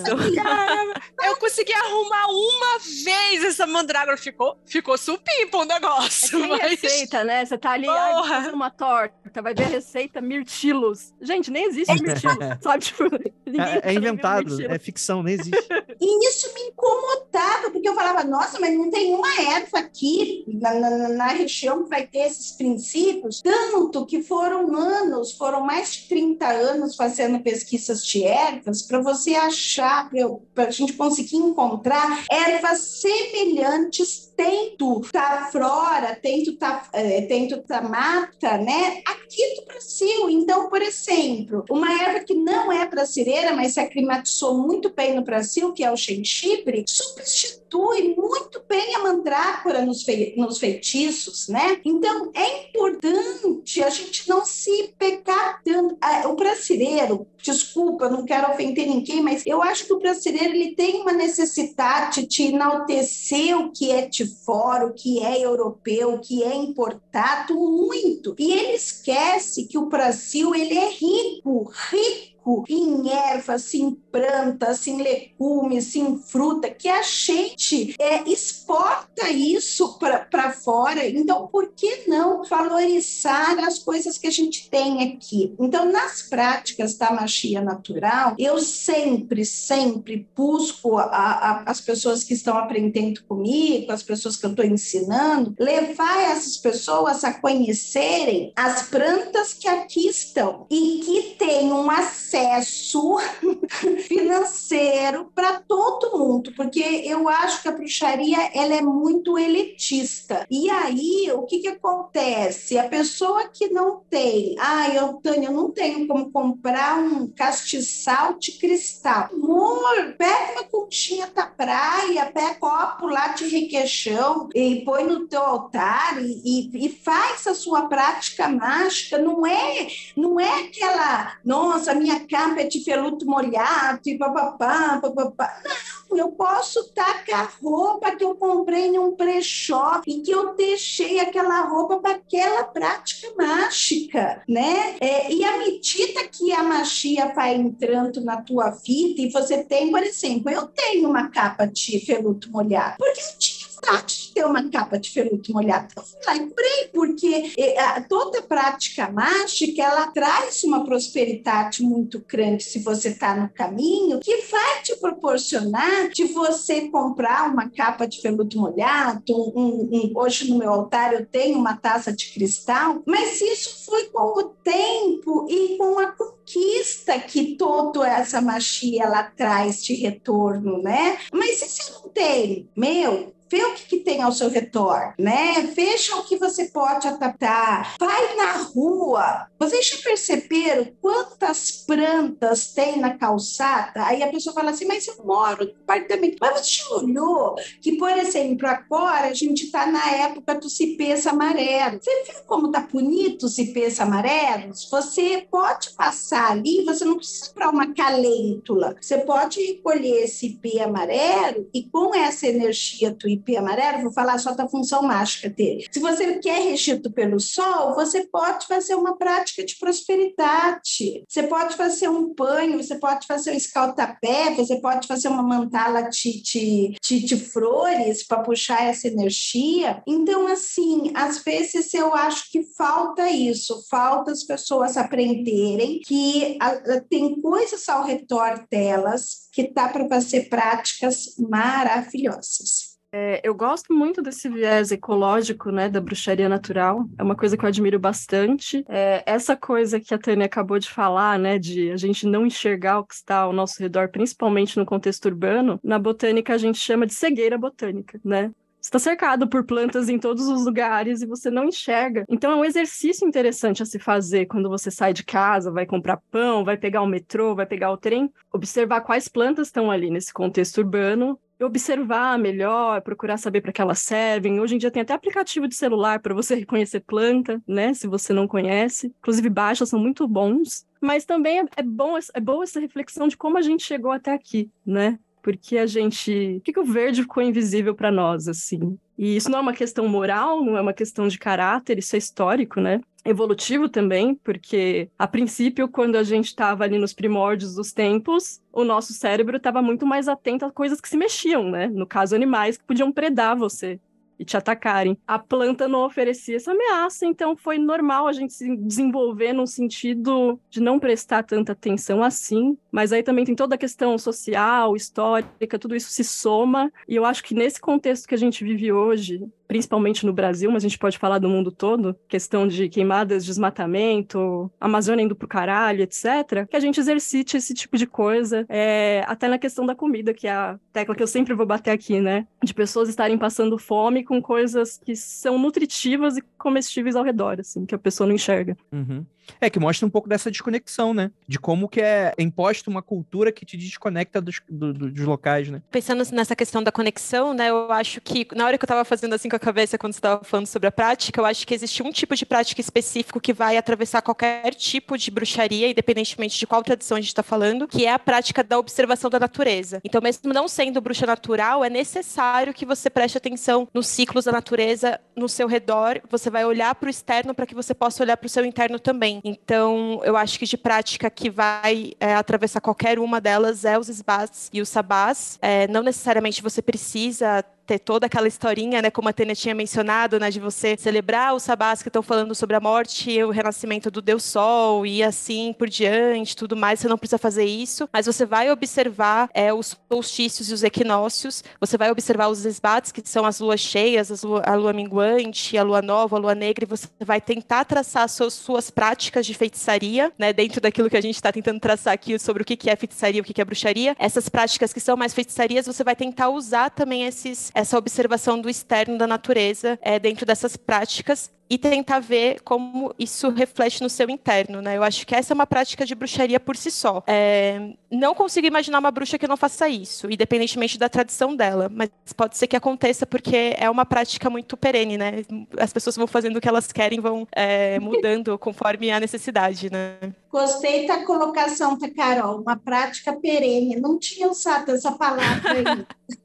S4: eu consegui arrumar uma vez essa mandrágora. Ficou, ficou supimpa o negócio.
S5: É mas... receita, né? Você tá ali fazendo uma torta, vai ver a receita mirtilos. Gente, nem existe mirtilo, sabe? Tipo,
S2: é, é inventado, é ficção, nem existe.
S8: E isso me incomodava, porque eu falava, nossa, mas não tem uma erva aqui na, na, na região que vai ter esses princípios. Tanto tanto que foram anos, foram mais de 30 anos fazendo pesquisas de ervas para você achar, para a gente conseguir encontrar ervas semelhantes tento tá flora, tento tá, é, tá mata, né? Aqui do Brasil. Então, por exemplo, uma erva que não é bracileira, mas se aclimatizou muito bem no Brasil, que é o gengibre, substitui muito bem a mandrágora nos, nos feitiços, né? Então, é importante a gente não se pecar tanto. O brasileiro, desculpa, não quero ofender ninguém, mas eu acho que o brasileiro ele tem uma necessidade de enaltecer o que é de fora, o que é europeu, o que é importado muito. E ele esquece que o Brasil ele é rico, rico em ervas, em plantas, em legumes, em fruta, que a gente é, exporta isso para fora. Então, por que não valorizar as coisas que a gente tem aqui? Então, nas práticas da magia natural, eu sempre, sempre busco a, a, as pessoas que estão aprendendo comigo, as pessoas que eu estou ensinando, levar essas pessoas a conhecerem as plantas que aqui estão e que têm um acesso acesso financeiro para todo mundo, porque eu acho que a bruxaria ela é muito elitista. E aí, o que, que acontece? A pessoa que não tem, ah, eu, Tânia, eu não tenho como comprar um castiçal de cristal. Amor, pega uma conchinha da praia, pega copo lá de requeijão e põe no teu altar e, e, e faz a sua prática mágica. Não é, não é aquela, nossa, minha capa de veludo molhado e papapá, papapá. Não, eu posso a roupa que eu comprei em um brechó e que eu deixei aquela roupa para aquela prática mágica, né? É, e à medida que a magia vai entrando na tua vida e você tem, por exemplo, eu tenho uma capa de veludo molhado, porque eu tinha de ter uma capa de feruto molhado. Eu fui lá e comprei, porque eh, toda prática mágica, ela traz uma prosperidade muito grande se você está no caminho, que vai te proporcionar de você comprar uma capa de feluto molhado, um, um, hoje no meu altar eu tenho uma taça de cristal, mas isso foi com o tempo e com a conquista que toda essa magia ela traz de retorno, né? Mas se você não tem, meu, vê o que, que, tem ao seu redor, né? Veja o que você pode adaptar. Vai na rua. Vocês já perceberam quantas plantas tem na calçada? Aí a pessoa fala assim, mas eu moro no apartamento. Mas você já olhou que, por exemplo, agora a gente está na época do cipês amarelo. Você viu como tá bonito os cipês amarelos? Você pode passar ali, você não precisa para uma calêntula. Você pode recolher esse cipê amarelo e com essa energia do IP amarelo, vou falar só da função mágica dele. Se você quer regido pelo sol, você pode fazer uma prática de prosperidade. Você pode fazer um banho, você pode fazer um escaltapé, você pode fazer uma mantala de, de, de, de flores para puxar essa energia. Então, assim, às vezes eu acho que falta isso, falta as pessoas aprenderem que a, a, tem coisas ao redor delas que dá para fazer práticas maravilhosas.
S5: É, eu gosto muito desse viés ecológico, né, da bruxaria natural. É uma coisa que eu admiro bastante. É, essa coisa que a Tânia acabou de falar, né, de a gente não enxergar o que está ao nosso redor, principalmente no contexto urbano, na botânica a gente chama de cegueira botânica, né? está cercado por plantas em todos os lugares e você não enxerga. Então é um exercício interessante a se fazer quando você sai de casa, vai comprar pão, vai pegar o metrô, vai pegar o trem, observar quais plantas estão ali nesse contexto urbano observar melhor, procurar saber para que elas servem. Hoje em dia tem até aplicativo de celular para você reconhecer planta, né? Se você não conhece. Inclusive, baixas são muito bons. Mas também é, bom, é boa essa reflexão de como a gente chegou até aqui, né? Porque a gente. Por que, que o verde ficou invisível para nós, assim? E isso não é uma questão moral, não é uma questão de caráter, isso é histórico, né? Evolutivo também, porque a princípio, quando a gente estava ali nos primórdios dos tempos, o nosso cérebro estava muito mais atento a coisas que se mexiam, né? No caso, animais que podiam predar você e te atacarem. A planta não oferecia essa ameaça, então foi normal a gente se desenvolver num sentido de não prestar tanta atenção assim. Mas aí também tem toda a questão social, histórica, tudo isso se soma. E eu acho que nesse contexto que a gente vive hoje, principalmente no Brasil, mas a gente pode falar do mundo todo, questão de queimadas, desmatamento, Amazônia indo pro caralho, etc., que a gente exercite esse tipo de coisa, é, até na questão da comida, que é a tecla que eu sempre vou bater aqui, né? De pessoas estarem passando fome com coisas que são nutritivas e comestíveis ao redor, assim, que a pessoa não enxerga.
S2: Uhum. É, que mostra um pouco dessa desconexão, né? De como que é imposta uma cultura que te desconecta dos, do, do, dos locais, né?
S7: Pensando nessa questão da conexão, né? Eu acho que, na hora que eu tava fazendo assim com a cabeça, quando você tava falando sobre a prática, eu acho que existe um tipo de prática específico que vai atravessar qualquer tipo de bruxaria, independentemente de qual tradição a gente tá falando, que é a prática da observação da natureza. Então, mesmo não sendo bruxa natural, é necessário que você preste atenção nos ciclos da natureza no seu redor. Você vai olhar para o externo para que você possa olhar para o seu interno também. Então, eu acho que de prática que vai é, atravessar qualquer uma delas é os esbás e os sabás. É, não necessariamente você precisa ter toda aquela historinha, né, como a Tânia tinha mencionado, né, de você celebrar os sabás que estão falando sobre a morte e o renascimento do Deus Sol e assim por diante, tudo mais. Você não precisa fazer isso, mas você vai observar é, os solstícios e os equinócios. Você vai observar os esbates, que são as luas cheias, lua, a lua minguante, a lua nova, a lua negra, e você vai tentar traçar suas, suas práticas de feitiçaria, né, dentro daquilo que a gente está tentando traçar aqui sobre o que é feitiçaria, o que é bruxaria. Essas práticas que são mais feitiçarias, você vai tentar usar também esses essa observação do externo da natureza é, dentro dessas práticas e tentar ver como isso reflete no seu interno, né? Eu acho que essa é uma prática de bruxaria por si só. É, não consigo imaginar uma bruxa que não faça isso, independentemente da tradição dela, mas pode ser que aconteça porque é uma prática muito perene, né? As pessoas vão fazendo o que elas querem, vão é, mudando conforme a necessidade, né?
S8: Gostei da colocação da Carol, uma prática perene. Não tinha usado essa palavra aí.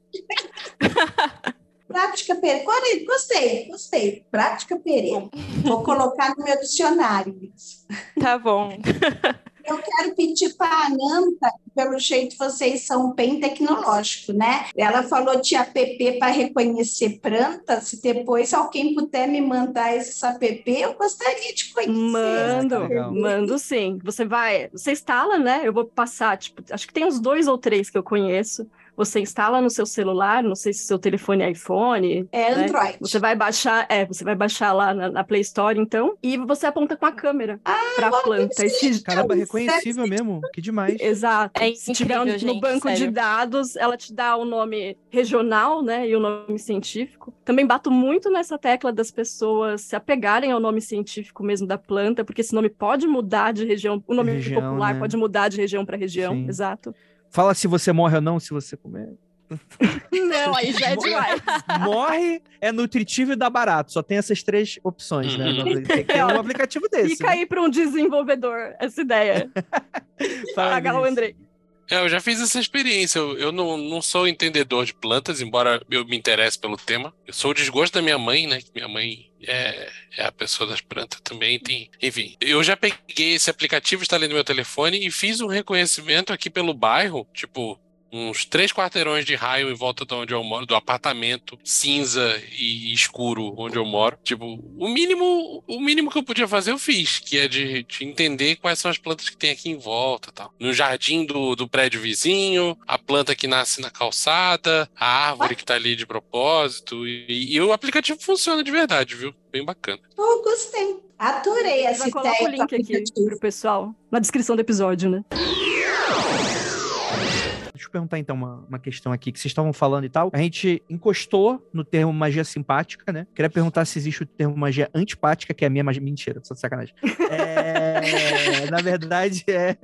S8: Prática perene. Gostei, gostei. Prática perene. Vou colocar no meu dicionário.
S7: Tá bom.
S8: Eu quero pedir para a Ananta, pelo jeito vocês são bem tecnológicos, né? Ela falou de app para reconhecer plantas. Se depois alguém puder me mandar esse app, eu gostaria de conhecer.
S5: Mando, mando sim. Você vai, você instala, né? Eu vou passar, tipo, acho que tem uns dois ou três que eu conheço você instala no seu celular, não sei se seu telefone é iPhone.
S8: É né? Android.
S5: Você vai baixar, é, você vai baixar lá na, na Play Store, então, e você aponta com a câmera ah, para a planta.
S2: Esse... Caramba, reconhecível mesmo, que demais.
S5: Exato. É se tiver no gente, banco sério. de dados, ela te dá o nome regional, né, e o nome científico. Também bato muito nessa tecla das pessoas se apegarem ao nome científico mesmo da planta, porque esse nome pode mudar de região, o nome região, popular né? pode mudar de região para região, Sim. exato.
S2: Fala se você morre ou não se você comer.
S5: Não, aí já é demais.
S2: Morre, é nutritivo e dá barato. Só tem essas três opções, né? Uhum. Tem, tem um aplicativo desse.
S5: Fica né? aí para um desenvolvedor essa ideia. Fala, o Andrei.
S3: É, eu já fiz essa experiência. Eu, eu não, não sou entendedor de plantas, embora eu me interesse pelo tema. Eu sou o desgosto da minha mãe, né? Minha mãe é, é a pessoa das plantas também. Tem, enfim, eu já peguei esse aplicativo, instalei no meu telefone e fiz um reconhecimento aqui pelo bairro. Tipo, uns três quarteirões de raio em volta de onde eu moro, do apartamento cinza e escuro onde eu moro. Tipo, o mínimo, o mínimo que eu podia fazer eu fiz, que é de, de entender quais são as plantas que tem aqui em volta, tal. No jardim do, do prédio vizinho, a planta que nasce na calçada, a árvore que tá ali de propósito e, e o aplicativo funciona de verdade, viu? Bem bacana.
S8: Oh, gostei. Adorei essa
S5: ideia. Coloca o link aqui pro pessoal na descrição do episódio, né?
S2: Deixa eu perguntar então uma, uma questão aqui que vocês estavam falando e tal. A gente encostou no termo magia simpática, né? Queria perguntar se existe o termo magia antipática, que é a minha magia. Mentira, só de sacanagem. É, na verdade, é.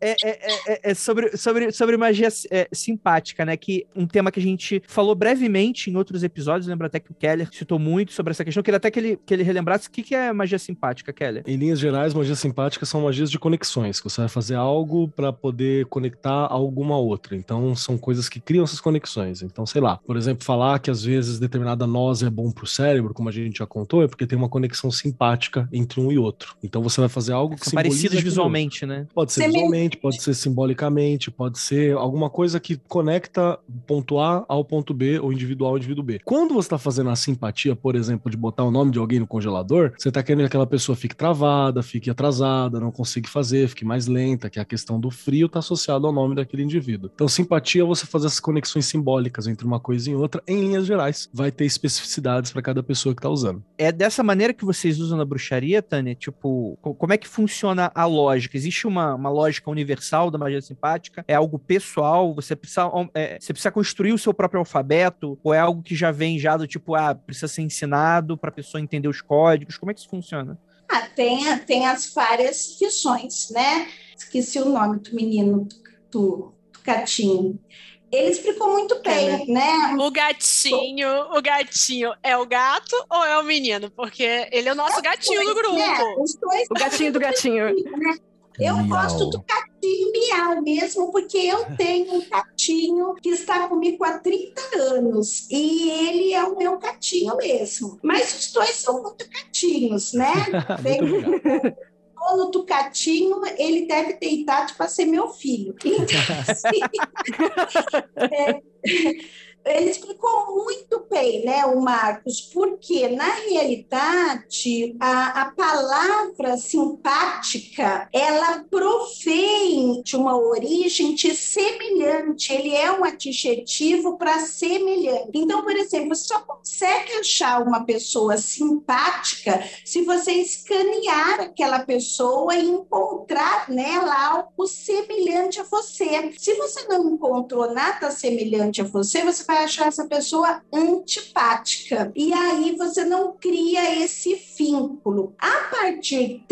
S2: É, é, é, é, sobre, sobre, sobre magia é, simpática, né? Que um tema que a gente falou brevemente em outros episódios, lembro até que o Keller citou muito sobre essa questão. Queria até que ele, que ele relembrasse o que, que é magia simpática, Keller.
S6: Em linhas gerais, magia simpática são magias de conexões. Você vai fazer algo para poder conectar alguma outra. Então, são coisas que criam essas conexões. Então, sei lá, por exemplo, falar que às vezes determinada noz é bom pro cérebro, como a gente já contou, é porque tem uma conexão simpática entre um e outro. Então, você vai fazer algo que
S2: são parecidos visualmente, né? Né?
S6: Pode ser visualmente, pode ser simbolicamente, pode ser alguma coisa que conecta ponto A ao ponto B, ou indivíduo A ao indivíduo B. Quando você está fazendo a simpatia, por exemplo, de botar o nome de alguém no congelador, você está querendo que aquela pessoa fique travada, fique atrasada, não consiga fazer, fique mais lenta, que a questão do frio está associada ao nome daquele indivíduo. Então, simpatia é você fazer essas conexões simbólicas entre uma coisa e outra, em linhas gerais. Vai ter especificidades para cada pessoa que está usando.
S2: É dessa maneira que vocês usam na bruxaria, Tânia? Tipo, como é que funciona a lógica? Existe uma, uma lógica universal da magia simpática? É algo pessoal? Você precisa, é, você precisa construir o seu próprio alfabeto? Ou é algo que já vem já do tipo, ah, precisa ser ensinado para a pessoa entender os códigos? Como é que isso funciona?
S8: Ah, tem, tem as várias fissões, né? Esqueci o nome do menino, do, do gatinho. Ele explicou muito bem, né?
S4: O gatinho, o gatinho é o gato ou é o menino? Porque ele é o nosso é gatinho do grupo. Né?
S5: o gatinho do gatinho.
S8: Né? Eu miau. gosto do gatinho miau mesmo, porque eu tenho um gatinho que está comigo há 30 anos e ele é o meu gatinho mesmo. Mas os dois são muito gatinhos, né? dono do Catinho, ele deve ter idade para ser meu filho. Então, assim, é, ele explicou muito bem, né, o Marcos, porque na realidade a, a palavra simpática ela provém de uma origem de semelhante, ele é um adjetivo para semelhante. Então, por exemplo, você só consegue achar uma pessoa simpática se você escanear aquela pessoa e encontrar nela algo semelhante a você. Se você não encontrou nada semelhante a você, você vai achar essa pessoa antipática. E aí você não cria esse vínculo. A partir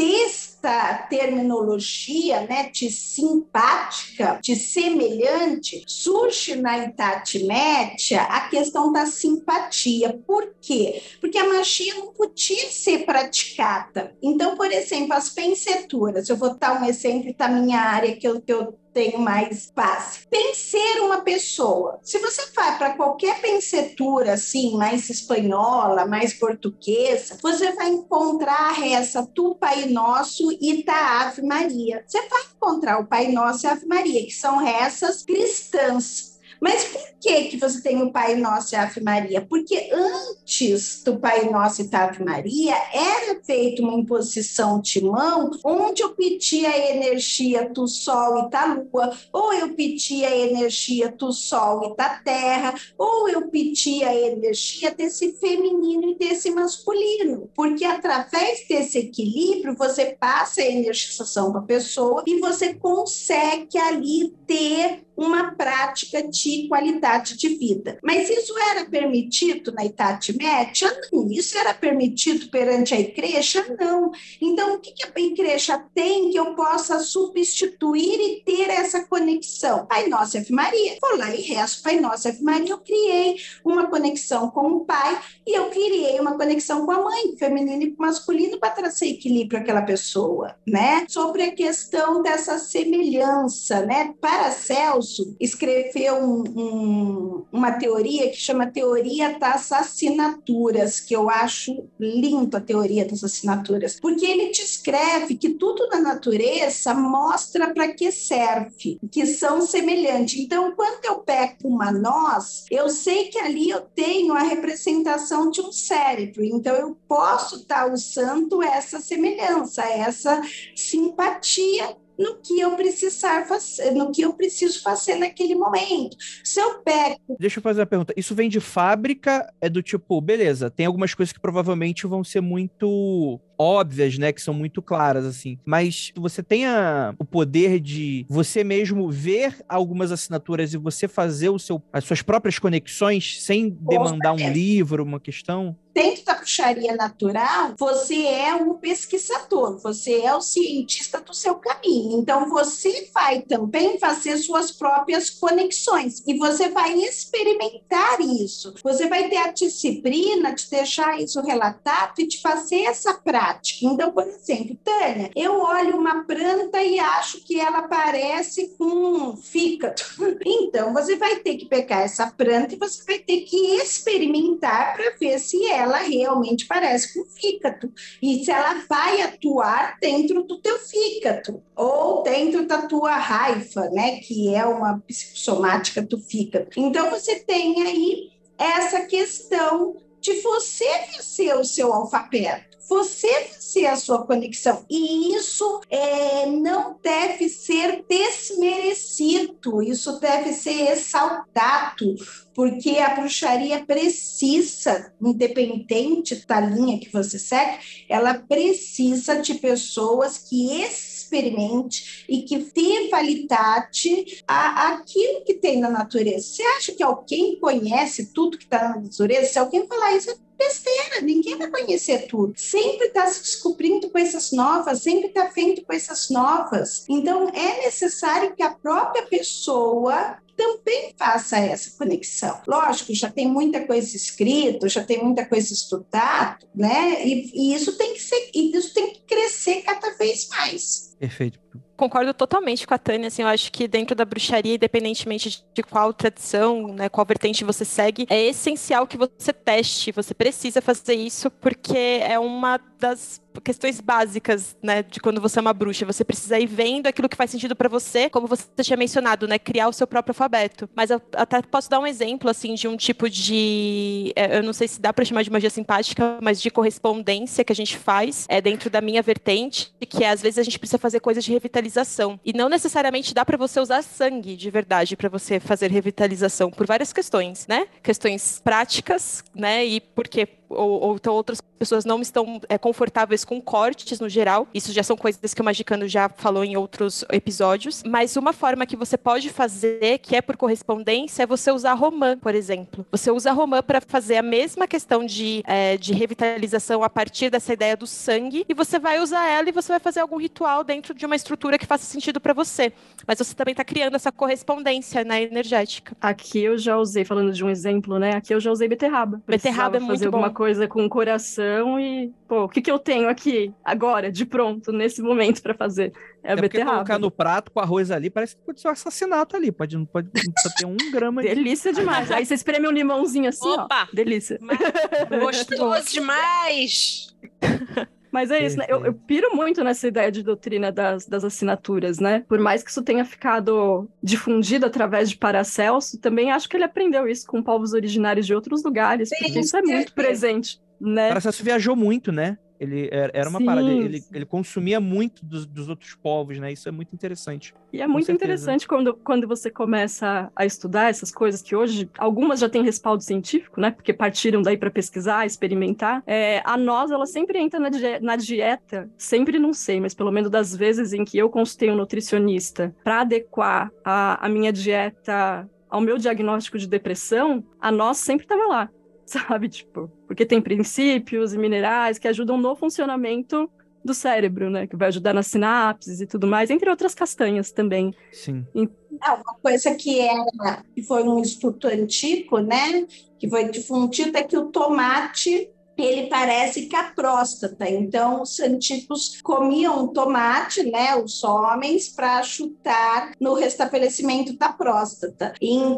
S8: desta terminologia, né, de simpática, de semelhante, surge na Idade Média a questão da simpatia. Por quê? Porque a magia não podia ser praticada. Então, por exemplo, as penseturas, eu vou dar um exemplo da minha área que eu, que eu tenho mais base. Penser uma pessoa. Se você vai para qualquer pensetura assim, mais espanhola, mais portuguesa, você vai encontrar a reza do Pai Nosso e da Ave Maria. Você vai encontrar o Pai Nosso e a Ave Maria, que são rezas cristãs mas por que, que você tem o Pai Nosso e a Ave Maria? Porque antes do Pai Nosso e da Ave Maria, era feita uma imposição de mão, onde eu pedia a energia do Sol e da Lua, ou eu pedia a energia do Sol e da Terra, ou eu pedia a energia desse feminino e desse masculino. Porque através desse equilíbrio, você passa a energização para a pessoa e você consegue ali ter uma prática de qualidade de vida. Mas isso era permitido na Idade Média? Não. Isso era permitido perante a igreja? Não. Então, o que a igreja tem que eu possa substituir e ter essa conexão? Pai Nosso Ave Maria. Vou lá e rezo Pai Nosso Ave Maria. Eu criei uma conexão com o pai e eu criei uma conexão com a mãe, feminino e masculino, para trazer equilíbrio àquela pessoa, né? Sobre a questão dessa semelhança, né? Paracelso escreveu um, um, uma teoria que chama Teoria das Assinaturas, que eu acho lindo a teoria das assinaturas, porque ele descreve que tudo na natureza mostra para que serve, que são semelhantes. Então, quando eu pego uma noz, eu sei que ali eu tenho a representação de um cérebro, então eu posso estar usando essa semelhança, essa simpatia no que eu precisar fazer, no que eu preciso fazer naquele momento. Se eu pego.
S2: Deixa eu fazer uma pergunta. Isso vem de fábrica? É do tipo, beleza, tem algumas coisas que provavelmente vão ser muito óbvias, né, que são muito claras assim. Mas você tem a, o poder de você mesmo ver algumas assinaturas e você fazer o seu, as suas próprias conexões sem demandar um livro, uma questão?
S8: dentro da bruxaria natural, você é um pesquisador, você é o cientista do seu caminho. Então, você vai também fazer suas próprias conexões e você vai experimentar isso. Você vai ter a disciplina de deixar isso relatado e de fazer essa prática prática. Então, por exemplo, Tânia, eu olho uma planta e acho que ela parece com um fígado. Então, você vai ter que pegar essa planta e você vai ter que experimentar para ver se ela realmente parece com fígado e se ela vai atuar dentro do teu fígado ou dentro da tua raiva, né, que é uma psicossomática do fígado. Então, você tem aí essa questão de você vencer o seu alfabeto, você vencer a sua conexão. E isso é, não deve ser desmerecido, isso deve ser exaltado, porque a bruxaria precisa, independente da linha que você segue, ela precisa de pessoas que experimente e que dê validade a, aquilo que tem na natureza. Você acha que alguém conhece tudo que está na natureza? Se alguém falar isso, é besteira, ninguém vai conhecer tudo. Sempre está se descobrindo coisas novas, sempre está vendo coisas novas. Então, é necessário que a própria pessoa também faça essa conexão. Lógico, já tem muita coisa escrita, já tem muita coisa estudada, né? E, e isso tem que ser, isso tem que crescer cada vez mais.
S2: Perfeito.
S7: Concordo totalmente com a Tânia, assim, eu acho que dentro da bruxaria, independentemente de qual tradição, né, qual vertente você segue, é essencial que você teste, você precisa fazer isso, porque é uma das questões básicas, né, de quando você é uma bruxa. Você precisa ir vendo aquilo que faz sentido para você, como você tinha mencionado, né, criar o seu próprio alfabeto. Mas eu até posso dar um exemplo, assim, de um tipo de, é, eu não sei se dá para chamar de magia simpática, mas de correspondência que a gente faz é dentro da minha vertente, que é, às vezes a gente precisa fazer coisas de revitalização. E não necessariamente dá para você usar sangue de verdade para você fazer revitalização por várias questões, né? Questões práticas, né? E porque ou, ou então outras pessoas não estão é, confortáveis com cortes no geral. Isso já são coisas que o Magicano já falou em outros episódios. Mas uma forma que você pode fazer, que é por correspondência, é você usar romã, por exemplo. Você usa romã para fazer a mesma questão de, é, de revitalização a partir dessa ideia do sangue, e você vai usar ela e você vai fazer algum ritual dentro de uma estrutura que faça sentido para você. Mas você também está criando essa correspondência né, energética.
S5: Aqui eu já usei, falando de um exemplo, né? Aqui eu já usei beterraba.
S7: Beterraba é muito
S5: fazer
S7: bom.
S5: alguma coisa com o coração e, pô, o que, que eu tenho aqui agora, de pronto, nesse momento para fazer? É a
S2: É porque
S5: beterraba.
S2: colocar no prato com arroz ali, parece que pode ser um assassinato ali. Pode, não pode não precisa ter um grama de...
S5: Delícia demais. Aí você espreme um limãozinho assim,
S4: Opa!
S5: ó. Delícia.
S4: Gostoso demais!
S5: Mas é isso, né? Eu, eu piro muito nessa ideia de doutrina das, das assinaturas, né? Por mais que isso tenha ficado difundido através de Paracelso, também acho que ele aprendeu isso com povos originários de outros lugares,
S8: Sim,
S5: porque isso é muito presente, né?
S2: Paracelso viajou muito, né? Ele era era uma
S5: Sim,
S2: parada, ele,
S5: sim.
S2: ele consumia muito dos, dos outros povos, né? Isso é muito interessante.
S5: E é muito
S2: certeza.
S5: interessante quando, quando você começa a estudar essas coisas que hoje, algumas já têm respaldo científico, né? Porque partiram daí para pesquisar, experimentar. É, a nós, ela sempre entra na, die- na dieta, sempre não sei, mas pelo menos das vezes em que eu consultei um nutricionista para adequar a, a minha dieta ao meu diagnóstico de depressão, a nós sempre estava lá, sabe? Tipo, porque tem princípios e minerais que ajudam no funcionamento do cérebro, né? Que vai ajudar nas sinapses e tudo mais, entre outras castanhas também.
S2: Sim.
S8: É uma coisa que era que foi um estudo antigo, né? Que foi difundido é que o tomate ele parece com a próstata. Então, os antigos comiam tomate, né? Os homens, para chutar no restabelecimento da próstata. E em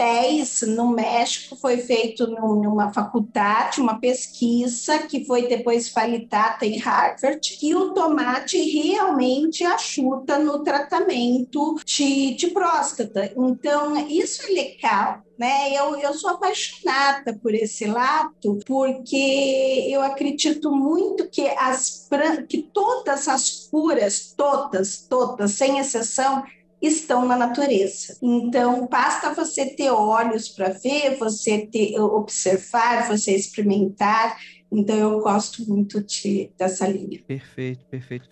S8: 2010, no México, foi feito num- numa faculdade uma pesquisa que foi depois validada em Harvard, que o tomate realmente ajuda no tratamento de, de próstata. Então, isso é legal. Né? Eu, eu sou apaixonada por esse lado, porque eu acredito muito que, as, que todas as curas, todas, todas, sem exceção, estão na natureza. Então, basta você ter olhos para ver, você ter, observar, você experimentar. Então, eu gosto muito de, dessa linha.
S2: Perfeito, perfeito.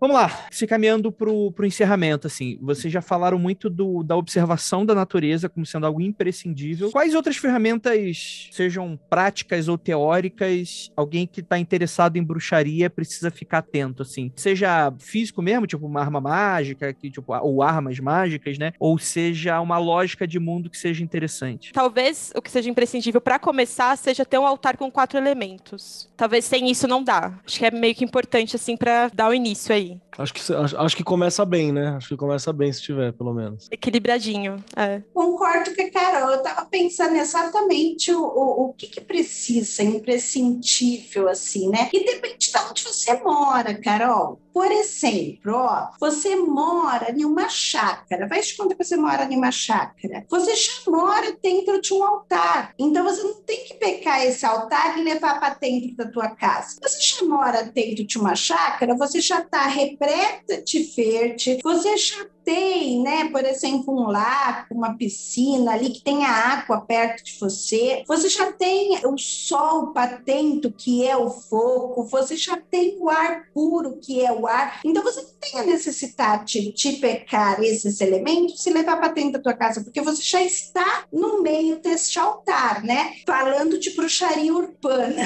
S2: Vamos lá. se caminhando pro, pro encerramento, assim, vocês já falaram muito do, da observação da natureza como sendo algo imprescindível. Quais outras ferramentas, sejam práticas ou teóricas, alguém que está interessado em bruxaria precisa ficar atento, assim? Seja físico mesmo, tipo uma arma mágica, que, tipo, ou armas mágicas, né? Ou seja uma lógica de mundo que seja interessante.
S7: Talvez o que seja imprescindível para começar seja ter um altar com quatro elementos. Talvez sem isso não dá. Acho que é meio que importante, assim, para dar o início aí.
S6: Acho que, acho, acho, que começa bem, né? Acho que começa bem se tiver, pelo menos.
S7: Equilibradinho, é.
S8: Concordo com a Carol. Eu estava pensando exatamente o, o, o que, que precisa, imprescindível, assim, né? E depende de onde você mora, Carol. Por exemplo, ó, você mora em uma chácara. Vai te contar que você mora em uma chácara. Você já mora dentro de um altar. Então você não tem que pegar esse altar e levar para dentro da tua casa. Você já mora dentro de uma chácara, você já está repleta de verde, você já tem, né, por exemplo, um lago, uma piscina ali que tem a água perto de você, você já tem o sol patento, que é o fogo, você já tem o ar puro, que é o ar. Então, você não tem a necessidade de pecar esses elementos e levar para dentro da tua casa, porque você já está no meio deste altar, né? Falando de bruxaria urbana,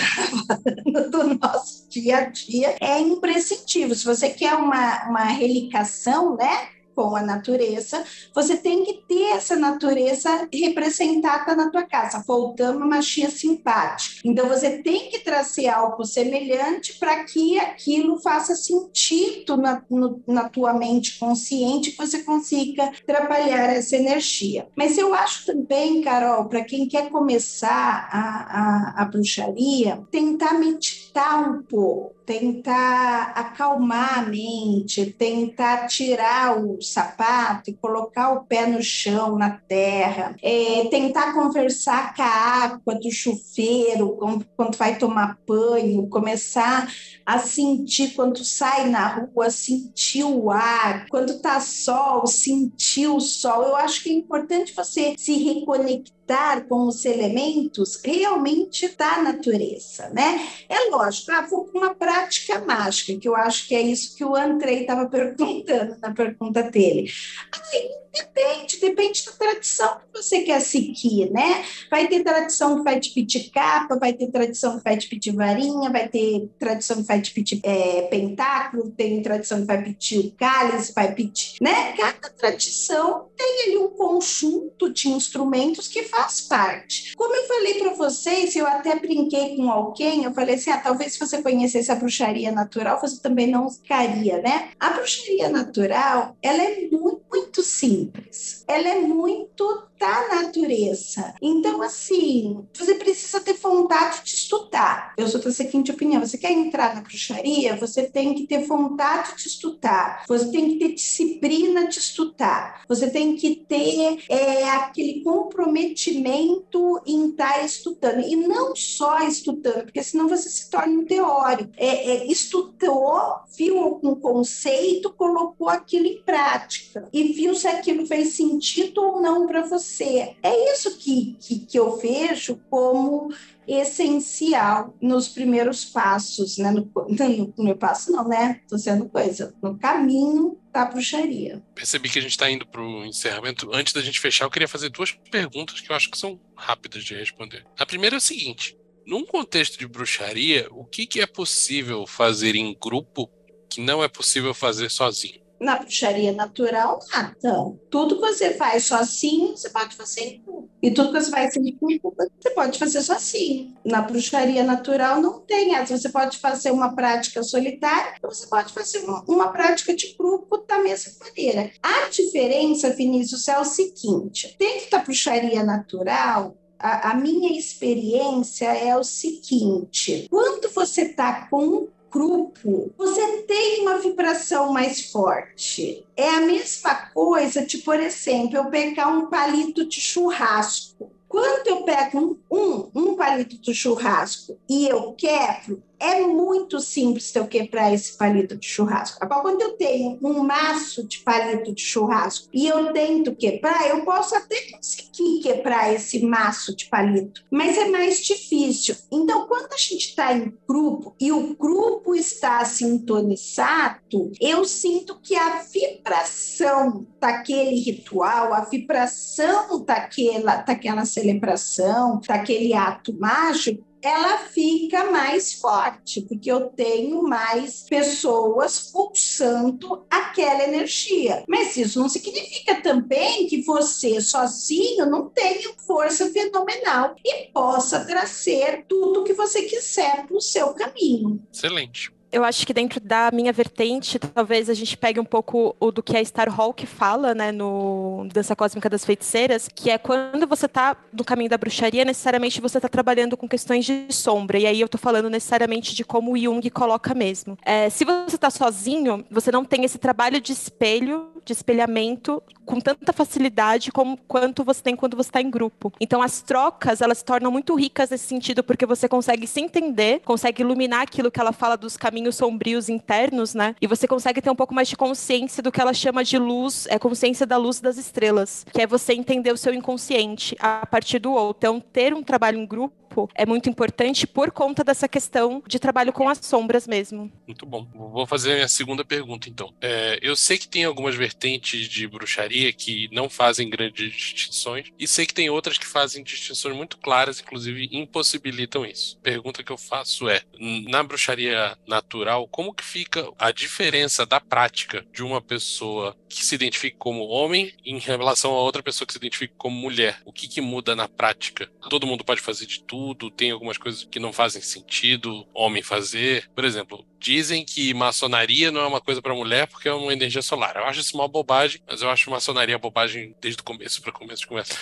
S8: do nosso dia a dia, é imprescindível. Se você quer uma, uma relicação, né? Com a natureza, você tem que ter essa natureza representada na tua casa, voltando a magia simpática. Então, você tem que trazer algo semelhante para que aquilo faça sentido na, no, na tua mente consciente, que você consiga trabalhar essa energia. Mas eu acho também, Carol, para quem quer começar a, a, a bruxaria, tentar meditar um pouco tentar acalmar a mente, tentar tirar o sapato e colocar o pé no chão, na terra, é, tentar conversar com a água do chuveiro quando vai tomar banho, começar a sentir quando sai na rua, sentir o ar, quando tá sol, sentir o sol. Eu acho que é importante você se reconectar com os elementos realmente da natureza, né? É lógico, ah, vou com uma prática mágica, que eu acho que é isso que o Andrei estava perguntando na pergunta dele. Aí, depende, depende da tradição que você quer seguir, né? Vai ter tradição que vai te pedir capa, vai ter tradição que vai te pedir varinha, vai ter tradição que vai te pedir é, pentáculo, tem tradição que vai pedir o cálice, vai pedir, né? Cada tradição tem ali um conjunto de instrumentos que faz faz parte. Como eu falei para vocês, eu até brinquei com alguém, eu falei assim, ah, talvez se você conhecesse a bruxaria natural, você também não ficaria, né? A bruxaria natural, ela é muito, muito simples. Ela é muito da natureza. Então, assim, você precisa ter vontade de estudar. Eu sou da seguinte opinião: você quer entrar na bruxaria, você tem que ter vontade de estudar, você tem que ter disciplina de estudar, você tem que ter é, aquele comprometimento em estar estudando. E não só estudando, porque senão você se torna um teórico. É, é, estudou, viu algum conceito, colocou aquilo em prática e viu se aquilo fez sentido ou não para você. É isso que, que, que eu vejo como essencial nos primeiros passos, né? No, no, no passo não, né? Tô sendo coisa, no caminho da bruxaria.
S3: Percebi que a gente está indo para o encerramento. Antes da gente fechar, eu queria fazer duas perguntas que eu acho que são rápidas de responder. A primeira é a seguinte: num contexto de bruxaria, o que, que é possível fazer em grupo que não é possível fazer sozinho?
S8: Na bruxaria natural, nada. Tudo que você faz sozinho, você pode fazer em grupo. E tudo que você faz em grupo, você pode fazer sozinho. Na bruxaria natural não tem essa. Você pode fazer uma prática solitária, ou você pode fazer uma, prática de grupo da mesma maneira. A diferença, Vinícius, é o seguinte: dentro da bruxaria natural, a, a, minha experiência é o seguinte: quando você está com grupo, você tem uma vibração mais forte. É a mesma coisa de, por exemplo, eu pegar um palito de churrasco. Quando eu pego um, um, um palito de churrasco e eu quebro, é muito simples eu quebrar esse palito de churrasco. Agora, quando eu tenho um maço de palito de churrasco e eu tento quebrar, eu posso até conseguir quebrar esse maço de palito, mas é mais difícil. Então, quando a gente está em grupo e o grupo está sintonizado, eu sinto que a vibração daquele ritual, a vibração daquela, daquela celebração, daquele ato mágico, ela fica mais forte, porque eu tenho mais pessoas pulsando aquela energia. Mas isso não significa também que você sozinho não tenha força fenomenal e possa trazer tudo que você quiser para o seu caminho.
S3: Excelente
S7: eu acho que dentro da minha vertente, talvez a gente pegue um pouco o do que a Star Hawk fala, né, no Dança Cósmica das Feiticeiras, que é quando você tá no caminho da bruxaria, necessariamente você tá trabalhando com questões de sombra. E aí eu tô falando necessariamente de como o Jung coloca mesmo. É, se você tá sozinho, você não tem esse trabalho de espelho, de espelhamento com tanta facilidade como quanto você tem quando você está em grupo. Então as trocas, elas se tornam muito ricas nesse sentido, porque você consegue se entender, consegue iluminar aquilo que ela fala dos caminhos sombrios internos, né? E você consegue ter um pouco mais de consciência do que ela chama de luz, é consciência da luz das estrelas, que é você entender o seu inconsciente a partir do outro. Então, ter um trabalho em grupo é muito importante por conta dessa questão de trabalho com as sombras mesmo.
S3: Muito bom. Vou fazer a minha segunda pergunta, então. É, eu sei que tem algumas vertentes de bruxaria que não fazem grandes distinções, e sei que tem outras que fazem distinções muito claras, inclusive impossibilitam isso. Pergunta que eu faço é: na bruxaria natural, como que fica a diferença da prática de uma pessoa que se identifica como homem em relação a outra pessoa que se identifica como mulher? O que, que muda na prática? Todo mundo pode fazer de tudo, tem algumas coisas que não fazem sentido homem fazer. Por exemplo, dizem que maçonaria não é uma coisa para mulher porque é uma energia solar. Eu acho isso uma bobagem, mas eu acho maçonaria bobagem desde o começo para começo de conversa.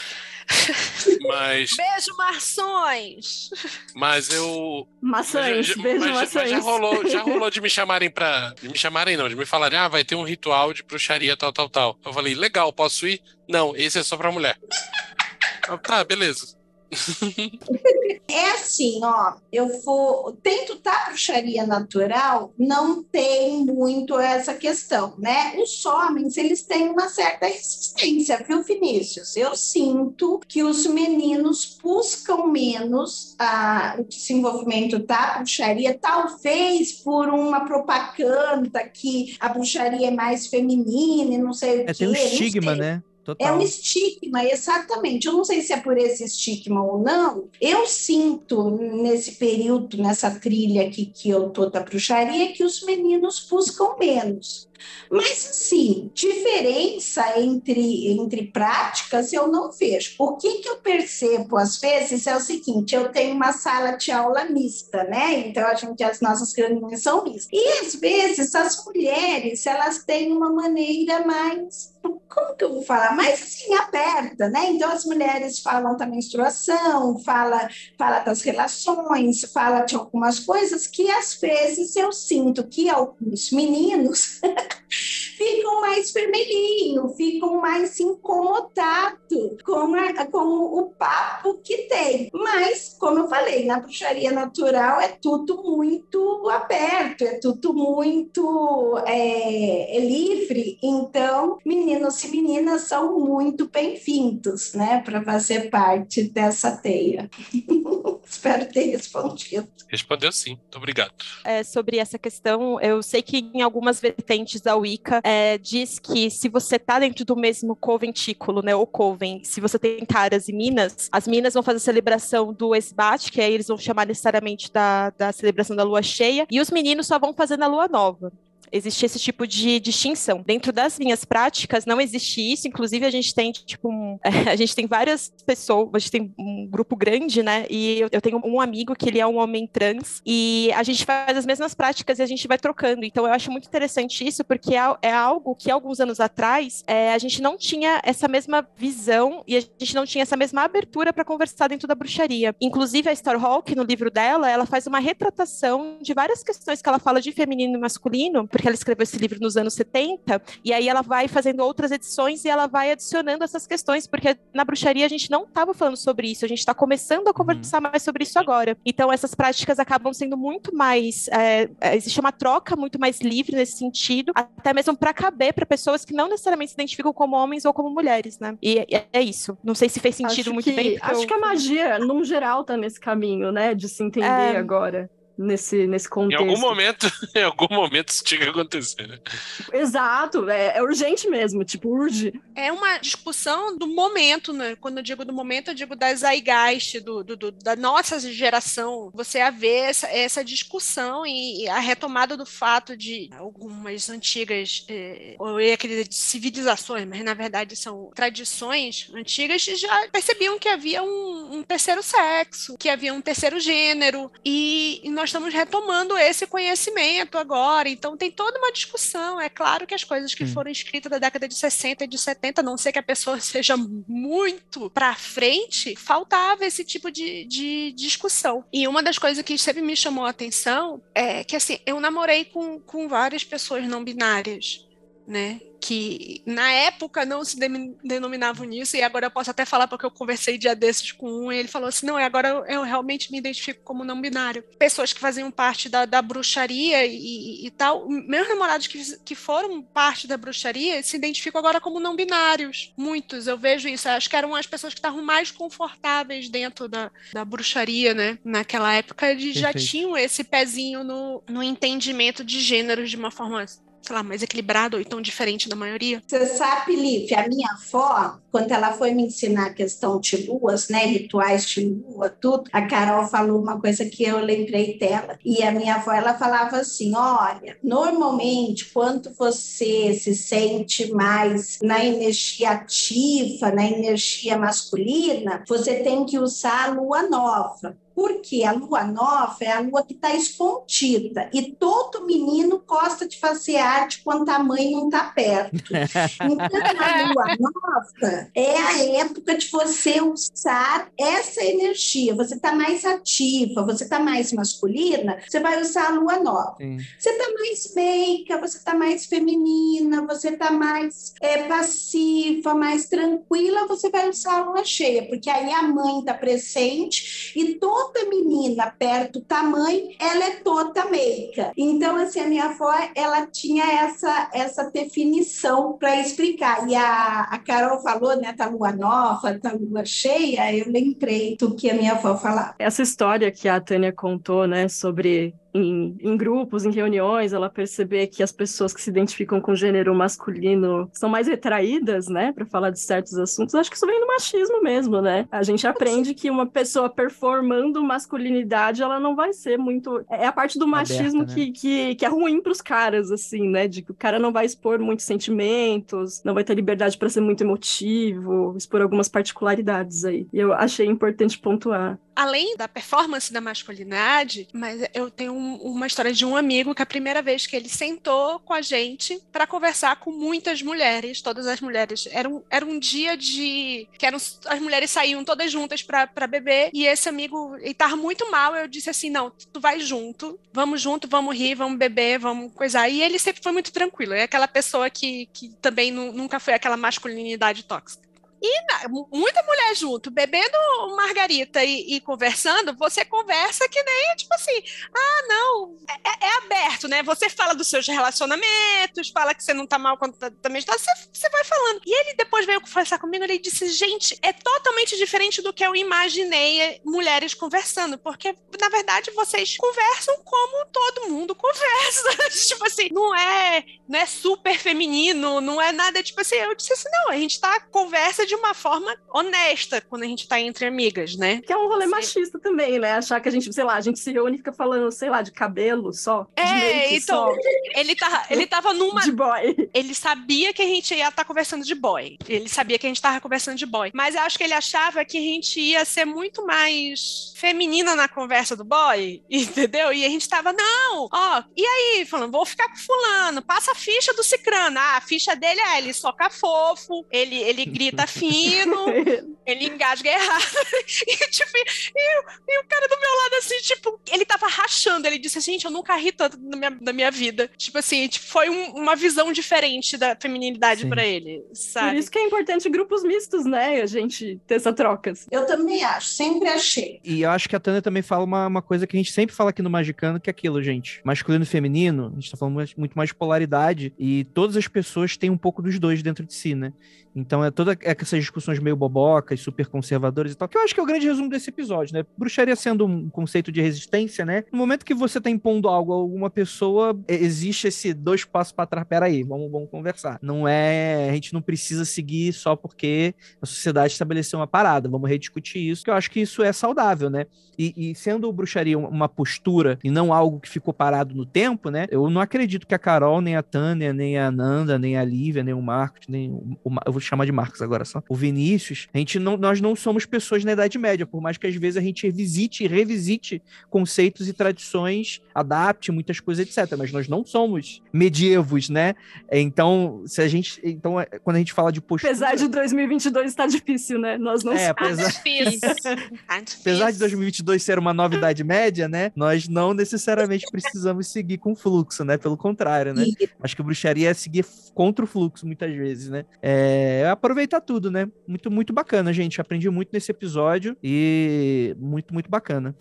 S3: Mas.
S4: Beijo, mações!
S3: Mas eu.
S5: Mações, mas, beijo,
S3: mas,
S5: mações.
S3: Mas já rolou, já rolou de me chamarem pra. De me chamarem, não, de me falarem, ah, vai ter um ritual de bruxaria, tal, tal, tal. Eu falei, legal, posso ir? Não, esse é só pra mulher. Eu, tá, beleza.
S8: É assim, ó, eu vou tento tá bruxaria natural, não tem muito essa questão, né? Os homens, eles têm uma certa resistência, viu, Vinícius? Eu sinto que os meninos buscam menos a, o desenvolvimento da bruxaria, talvez por uma propaganda que a bruxaria é mais feminina e não sei o
S2: É,
S8: quê.
S2: tem um estigma,
S8: sei.
S2: Né?
S8: É
S2: Total.
S8: um estigma, exatamente. Eu não sei se é por esse estigma ou não. Eu sinto nesse período, nessa trilha aqui que eu tô da bruxaria, que os meninos buscam menos. Mas, assim, diferença entre, entre práticas eu não vejo. O que, que eu percebo, às vezes, é o seguinte: eu tenho uma sala de aula mista, né? Então, a gente, as nossas reuniões são mistas. E, às vezes, as mulheres, elas têm uma maneira mais como que eu vou falar? Mais assim, aberta, né? Então, as mulheres falam da menstruação, fala, fala das relações, fala de algumas coisas que, às vezes, eu sinto que alguns meninos ficam mais vermelhinho, ficam mais incomodados com, a, com o papo que tem. Mas, como eu falei, na bruxaria natural é tudo muito aberto, é tudo muito é, é livre. Então, meninos e meninas são muito bem-vindos, né, para fazer parte dessa teia. Espero ter respondido.
S3: Respondeu sim, muito obrigado.
S7: É, sobre essa questão, eu sei que em algumas vertentes da Wicca é, diz que se você tá dentro do mesmo conventículo, né, ou coven, se você tem caras e minas, as minas vão fazer a celebração do esbate, que aí eles vão chamar necessariamente da, da celebração da lua cheia, e os meninos só vão fazer na lua nova. Existe esse tipo de distinção. Dentro das linhas práticas, não existe isso. Inclusive, a gente tem, tipo, um, a gente tem várias pessoas, a gente tem um grupo grande, né? E eu, tenho um amigo que ele é um homem trans, e a gente faz as mesmas práticas e a gente vai trocando. Então, eu acho muito interessante isso, porque é, é algo que alguns anos atrás é, a gente não tinha essa mesma visão e a gente não tinha essa mesma abertura para conversar dentro da bruxaria. Inclusive, a Star Hawk, no livro dela, ela faz uma retratação de várias questões que ela fala de feminino e masculino porque ela escreveu esse livro nos anos 70, e aí ela vai fazendo outras edições e ela vai adicionando essas questões, porque na bruxaria a gente não estava falando sobre isso, a gente está começando a uhum. conversar uhum. mais sobre isso agora. Então essas práticas acabam sendo muito mais. É, é, existe uma troca muito mais livre nesse sentido, até mesmo para caber para pessoas que não necessariamente se identificam como homens ou como mulheres, né? E é, é isso. Não sei se fez sentido
S5: acho
S7: muito
S5: que,
S7: bem.
S5: Acho
S7: eu...
S5: que a magia, no geral, tá nesse caminho, né? De se entender é... agora nesse, nesse contexto.
S3: Em algum momento, em algum momento isso tinha que acontecer. Né?
S5: Exato, é, é, urgente mesmo, tipo, urge.
S4: É uma discussão do momento, né? Quando eu digo do momento, eu digo da zeitgeist, do, do, do, da nossa geração. Você a ver essa, essa discussão e, e, a retomada do fato de algumas antigas, é, eu ia querer civilizações, mas na verdade são tradições antigas, já percebiam que havia um, um terceiro sexo, que havia um terceiro gênero, e, e nós nós estamos retomando esse conhecimento agora. Então, tem toda uma discussão. É claro que as coisas que hum. foram escritas da década de 60 e de 70, a não ser que a pessoa seja muito para frente, faltava esse tipo de, de discussão. E uma das coisas que sempre me chamou a atenção é que, assim, eu namorei com, com várias pessoas não binárias. Né? que na época não se denominavam nisso, e agora eu posso até falar porque eu conversei dia desses com um, e ele falou assim: não, agora eu, realmente me identifico como não binário. Pessoas que faziam parte da, da bruxaria e, e, tal, meus namorados que, que foram parte da bruxaria se identificam agora como não binários. Muitos, eu vejo isso. Eu acho que eram as pessoas que estavam mais confortáveis dentro da, da bruxaria, né? Naquela época, eles Perfeito. já tinham esse pezinho no, no entendimento de gêneros de uma forma sei lá, mais equilibrado ou tão diferente da maioria?
S8: Você sabe, Liv, a minha avó, quando ela foi me ensinar a questão de luas, né, rituais de lua, tudo, a Carol falou uma coisa que eu lembrei dela. E a minha avó, ela falava assim, olha, normalmente quando você se sente mais na energia ativa, na energia masculina, você tem que usar a lua nova porque a lua nova é a lua que está escondida e todo menino gosta de fazer arte quando a mãe não está perto. Então, a lua nova é a época de você usar essa energia. Você está mais ativa, você está mais masculina, você vai usar a lua nova. Sim. Você está mais meiga, você está mais feminina, você está mais é, passiva, mais tranquila, você vai usar a lua cheia, porque aí a mãe está presente e todo toda menina perto tamanho, ela é toda meiga. Então, assim, a minha avó, ela tinha essa, essa definição para explicar. E a, a Carol falou, né, tá lua nova, tá lua cheia, eu lembrei do que a minha avó falava.
S5: Essa história que a Tânia contou, né, sobre em, em, grupos, em reuniões, ela perceber que as pessoas que se identificam com gênero masculino são mais retraídas, né, para falar de certos assuntos. Acho que isso vem do machismo mesmo, né? A gente aprende que uma pessoa performando masculinidade, ela não vai ser muito. É a parte do machismo Aberta, né? que, que, que, é ruim para os caras, assim, né? De que o cara não vai expor muitos sentimentos, não vai ter liberdade para ser muito emotivo, expor algumas particularidades aí. E eu achei importante pontuar
S4: além da performance da masculinidade, mas eu tenho um, uma história de um amigo que a primeira vez que ele sentou com a gente para conversar com muitas mulheres, todas as mulheres, era um, era um dia de que eram, as mulheres saíam todas juntas para beber e esse amigo estava muito mal. Eu disse assim: não, tu vai junto, vamos junto, vamos rir, vamos beber, vamos coisar. E ele sempre foi muito tranquilo. É aquela pessoa que, que também nunca foi aquela masculinidade tóxica. E na, muita mulher junto, bebendo margarita e, e, conversando, você conversa que nem, tipo assim, ah, não, é, é, é aberto, né? Você fala dos seus relacionamentos, fala que você não tá mal quando tá, também tá, você, você vai falando. E ele depois veio conversar comigo, ele disse, gente, é totalmente diferente do que eu imaginei mulheres conversando, porque, na verdade, vocês conversam como todo mundo conversa. tipo assim, não é, não é super feminino, não é nada, tipo assim, eu disse assim, não, a gente tá conversa de uma forma honesta quando a gente tá entre amigas, né?
S5: Que é um rolê Sim. machista também, né? Achar que a gente, sei lá, a gente se reúne e fica falando, sei lá, de cabelo só.
S4: É, então, só. ele, tá, ele tava numa.
S5: De boy.
S4: Ele sabia que a gente ia estar tá conversando de boy. Ele sabia que a gente tava conversando de boy. Mas eu acho que ele achava que a gente ia ser muito mais feminina na conversa do boy, entendeu? E a gente tava, não, ó, e aí, falando, vou ficar com fulano, passa a ficha do Cicrano. Ah, a ficha dele é ele soca fofo, ele, ele grita fino, ele engasga errado. e, tipo, e, e, o cara do meu lado, assim, tipo, ele tava rachando. Ele disse assim, gente, eu nunca ri tanto na minha, na minha vida. Tipo assim, tipo, foi um, uma visão diferente da feminilidade para ele, sabe?
S5: Por isso que é importante grupos mistos, né? A gente ter essa troca.
S8: Eu também acho, sempre achei.
S2: E eu acho que a Tânia também fala uma, uma coisa que a gente sempre fala aqui no Magicano, que é aquilo, gente. Masculino e feminino, a gente tá falando muito mais de polaridade, e todas as pessoas têm um pouco dos dois dentro de si, né? Então é toda essas discussões meio bobocas, super conservadoras e tal, que eu acho que é o grande resumo desse episódio, né? Bruxaria sendo um conceito de resistência, né? No momento que você tá impondo algo a alguma pessoa, existe esse dois passos para trás, peraí, vamos, vamos conversar. Não é, a gente não precisa seguir só porque a sociedade estabeleceu uma parada, vamos rediscutir isso, que eu acho que isso é saudável, né? E, e sendo bruxaria uma postura e não algo que ficou parado no tempo, né? Eu não acredito que a Carol, nem a Tânia, nem a Nanda, nem a Lívia, nem o Marcos, nem o, o eu vou chamar de Marcos agora só, o Vinícius, a gente não, nós não somos pessoas na Idade Média, por mais que às vezes a gente visite e revisite conceitos e tradições, adapte muitas coisas, etc. Mas nós não somos medievos, né? Então, se a gente. Então, é, quando a gente fala de postura.
S5: Apesar de 2022 estar difícil, né? Nós não
S2: é,
S5: somos.
S2: Apesar... apesar de 2022 ser uma nova Idade Média, né? Nós não necessariamente precisamos seguir com fluxo, né? Pelo contrário, né? Acho que bruxaria é seguir contra o fluxo muitas vezes, né? É, é aproveitar tudo, né? Muito, muito bacana, gente. Aprendi muito nesse episódio e muito, muito bacana.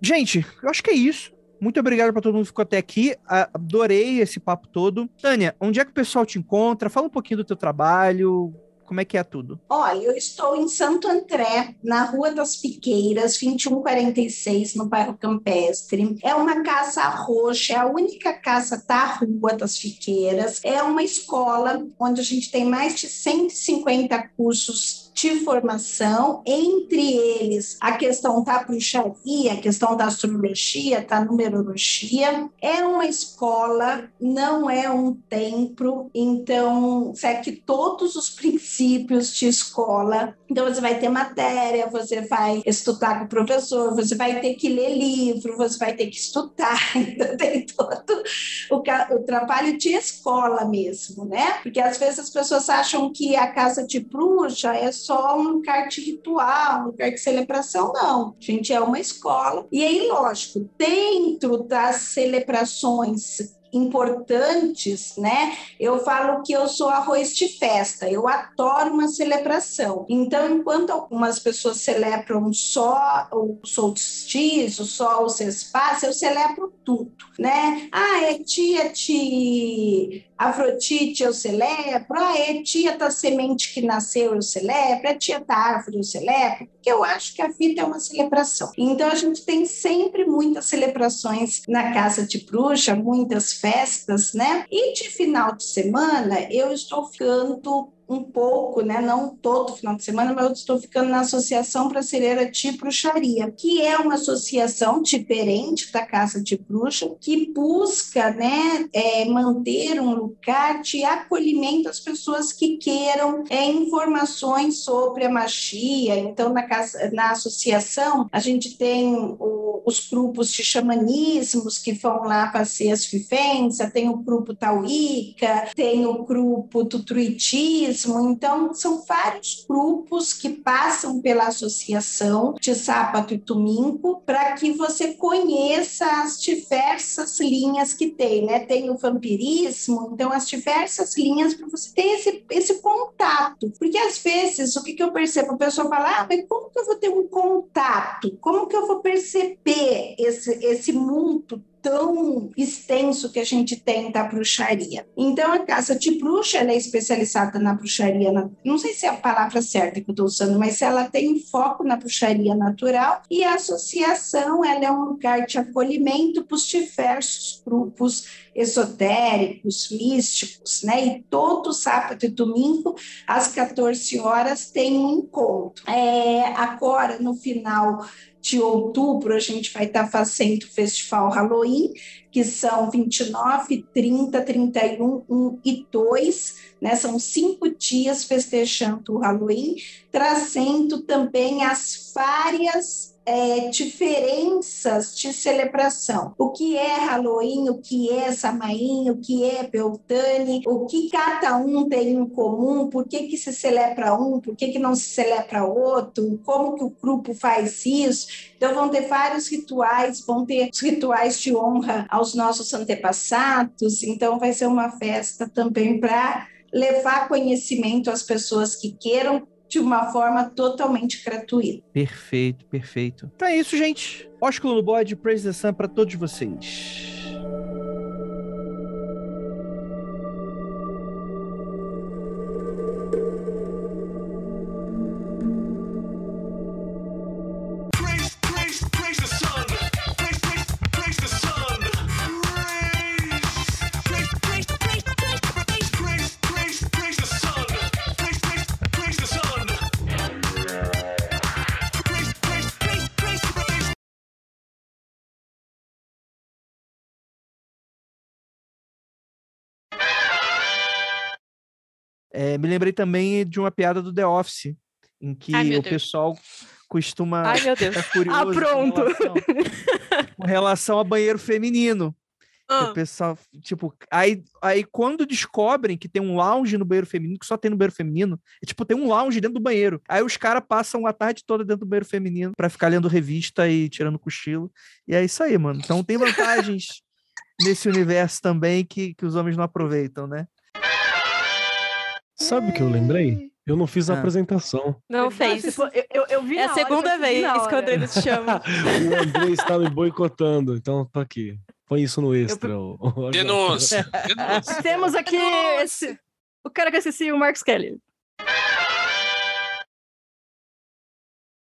S2: Gente, eu acho que é isso. Muito obrigado para todo mundo que ficou até aqui. Adorei esse papo todo. Tânia, onde é que o pessoal te encontra? Fala um pouquinho do teu trabalho, como é que é tudo?
S8: Olha, eu estou em Santo André, na Rua das Piqueiras, 2146, no bairro Campestre. É uma casa roxa, é a única casa da Rua das Piqueiras. É uma escola onde a gente tem mais de 150 cursos de formação, entre eles a questão da bruxaria, a questão da astrologia, da numerologia. É uma escola, não é um templo, então segue todos os princípios de escola. Então você vai ter matéria, você vai estudar com o professor, você vai ter que ler livro, você vai ter que estudar, então tem todo o, o trabalho de escola mesmo, né? Porque às vezes as pessoas acham que a casa de bruxa é só um lugar de ritual, um lugar de celebração, não. A gente é uma escola. E aí, lógico, dentro das celebrações importantes, né? Eu falo que eu sou arroz de festa, eu adoro uma celebração. Então, enquanto algumas pessoas celebram só o solstício, só o sexpás, eu celebro tudo, né? Ah, é tia de Afrodite eu celebro, ah, é tia da semente que nasceu eu celebro, é tia da árvore eu celebro, porque eu acho que a vida é uma celebração. Então a gente tem sempre muitas celebrações na casa de bruxa, muitas festas, né? E de final de semana eu estou ficando um pouco, né, não todo final de semana, mas eu estou ficando na Associação Brasileira de Bruxaria, que é uma associação diferente da Casa de Bruxa, que busca né, é, manter um lugar de acolhimento às pessoas que queiram é, informações sobre a magia. Então, na, casa, na associação, a gente tem o, os grupos de xamanismos que vão lá fazer as vivências, tem o grupo Tauíca, tem o grupo do Então, são vários grupos que passam pela associação de sábado e domingo para que você conheça as diversas linhas que tem, né? Tem o vampirismo, então as diversas linhas para você ter esse, esse contato. Porque às vezes, o que, que eu percebo? A pessoa fala, ah, mas como que eu vou ter um contato? Como que eu vou perceber esse, esse mundo tão extenso que a gente tem da bruxaria. Então, a casa de bruxa é especializada na bruxaria, na... não sei se é a palavra certa que eu estou usando, mas ela tem foco na bruxaria natural e a associação ela é um lugar de acolhimento para os diversos grupos esotéricos, místicos, né? E todo sábado e domingo, às 14 horas, tem um encontro. É, agora, no final de outubro, a gente vai estar fazendo o Festival Halloween, que são 29, 30, 31, 1 e 2, né? São cinco dias festejando o Halloween, trazendo também as várias é, diferenças de celebração. O que é Halloween, o que é Samaim, o que é Beltane, o que cada um tem em comum, por que, que se celebra um, por que, que não se celebra outro, como que o grupo faz isso. Então vão ter vários rituais, vão ter rituais de honra aos nossos antepassados, então vai ser uma festa também para levar conhecimento às pessoas que queiram de uma forma totalmente gratuita.
S2: Perfeito, perfeito. Então é isso, gente. Ósculo no bode, Praise the Sun para todos vocês. É, me lembrei também de uma piada do The Office, em que
S4: Ai,
S2: o
S4: Deus.
S2: pessoal costuma
S7: Ai, meu Deus.
S2: ficar curioso
S5: Ah,
S2: com
S5: pronto.
S2: relação- Com relação a banheiro feminino.
S4: Ah,
S2: O pessoal, tipo, aí, aí quando descobrem que tem um lounge no banheiro feminino, que só tem no banheiro feminino, é tipo, tem um lounge dentro do banheiro. Aí os caras passam a tarde toda dentro do banheiro feminino pra ficar lendo revista e tirando cochilo. E é isso aí, mano. Então tem vantagens nesse universo também que, que os homens não aproveitam, né?
S6: Sabe o que eu lembrei? Eu não fiz a
S2: Ah.
S6: apresentação.
S7: Não fez.
S5: pô, Eu, eu, eu vi
S7: É a
S5: hora,
S7: segunda
S5: eu vi
S7: vez
S5: na
S7: que o
S5: hora.
S7: André te chama.
S6: o André está me boicotando, então tô aqui. Põe isso no extra. ô-
S3: Denúncia. Denúncia.
S5: Temos aqui
S4: Nossa.
S5: esse, o cara que assistiu o Marcos Kelly.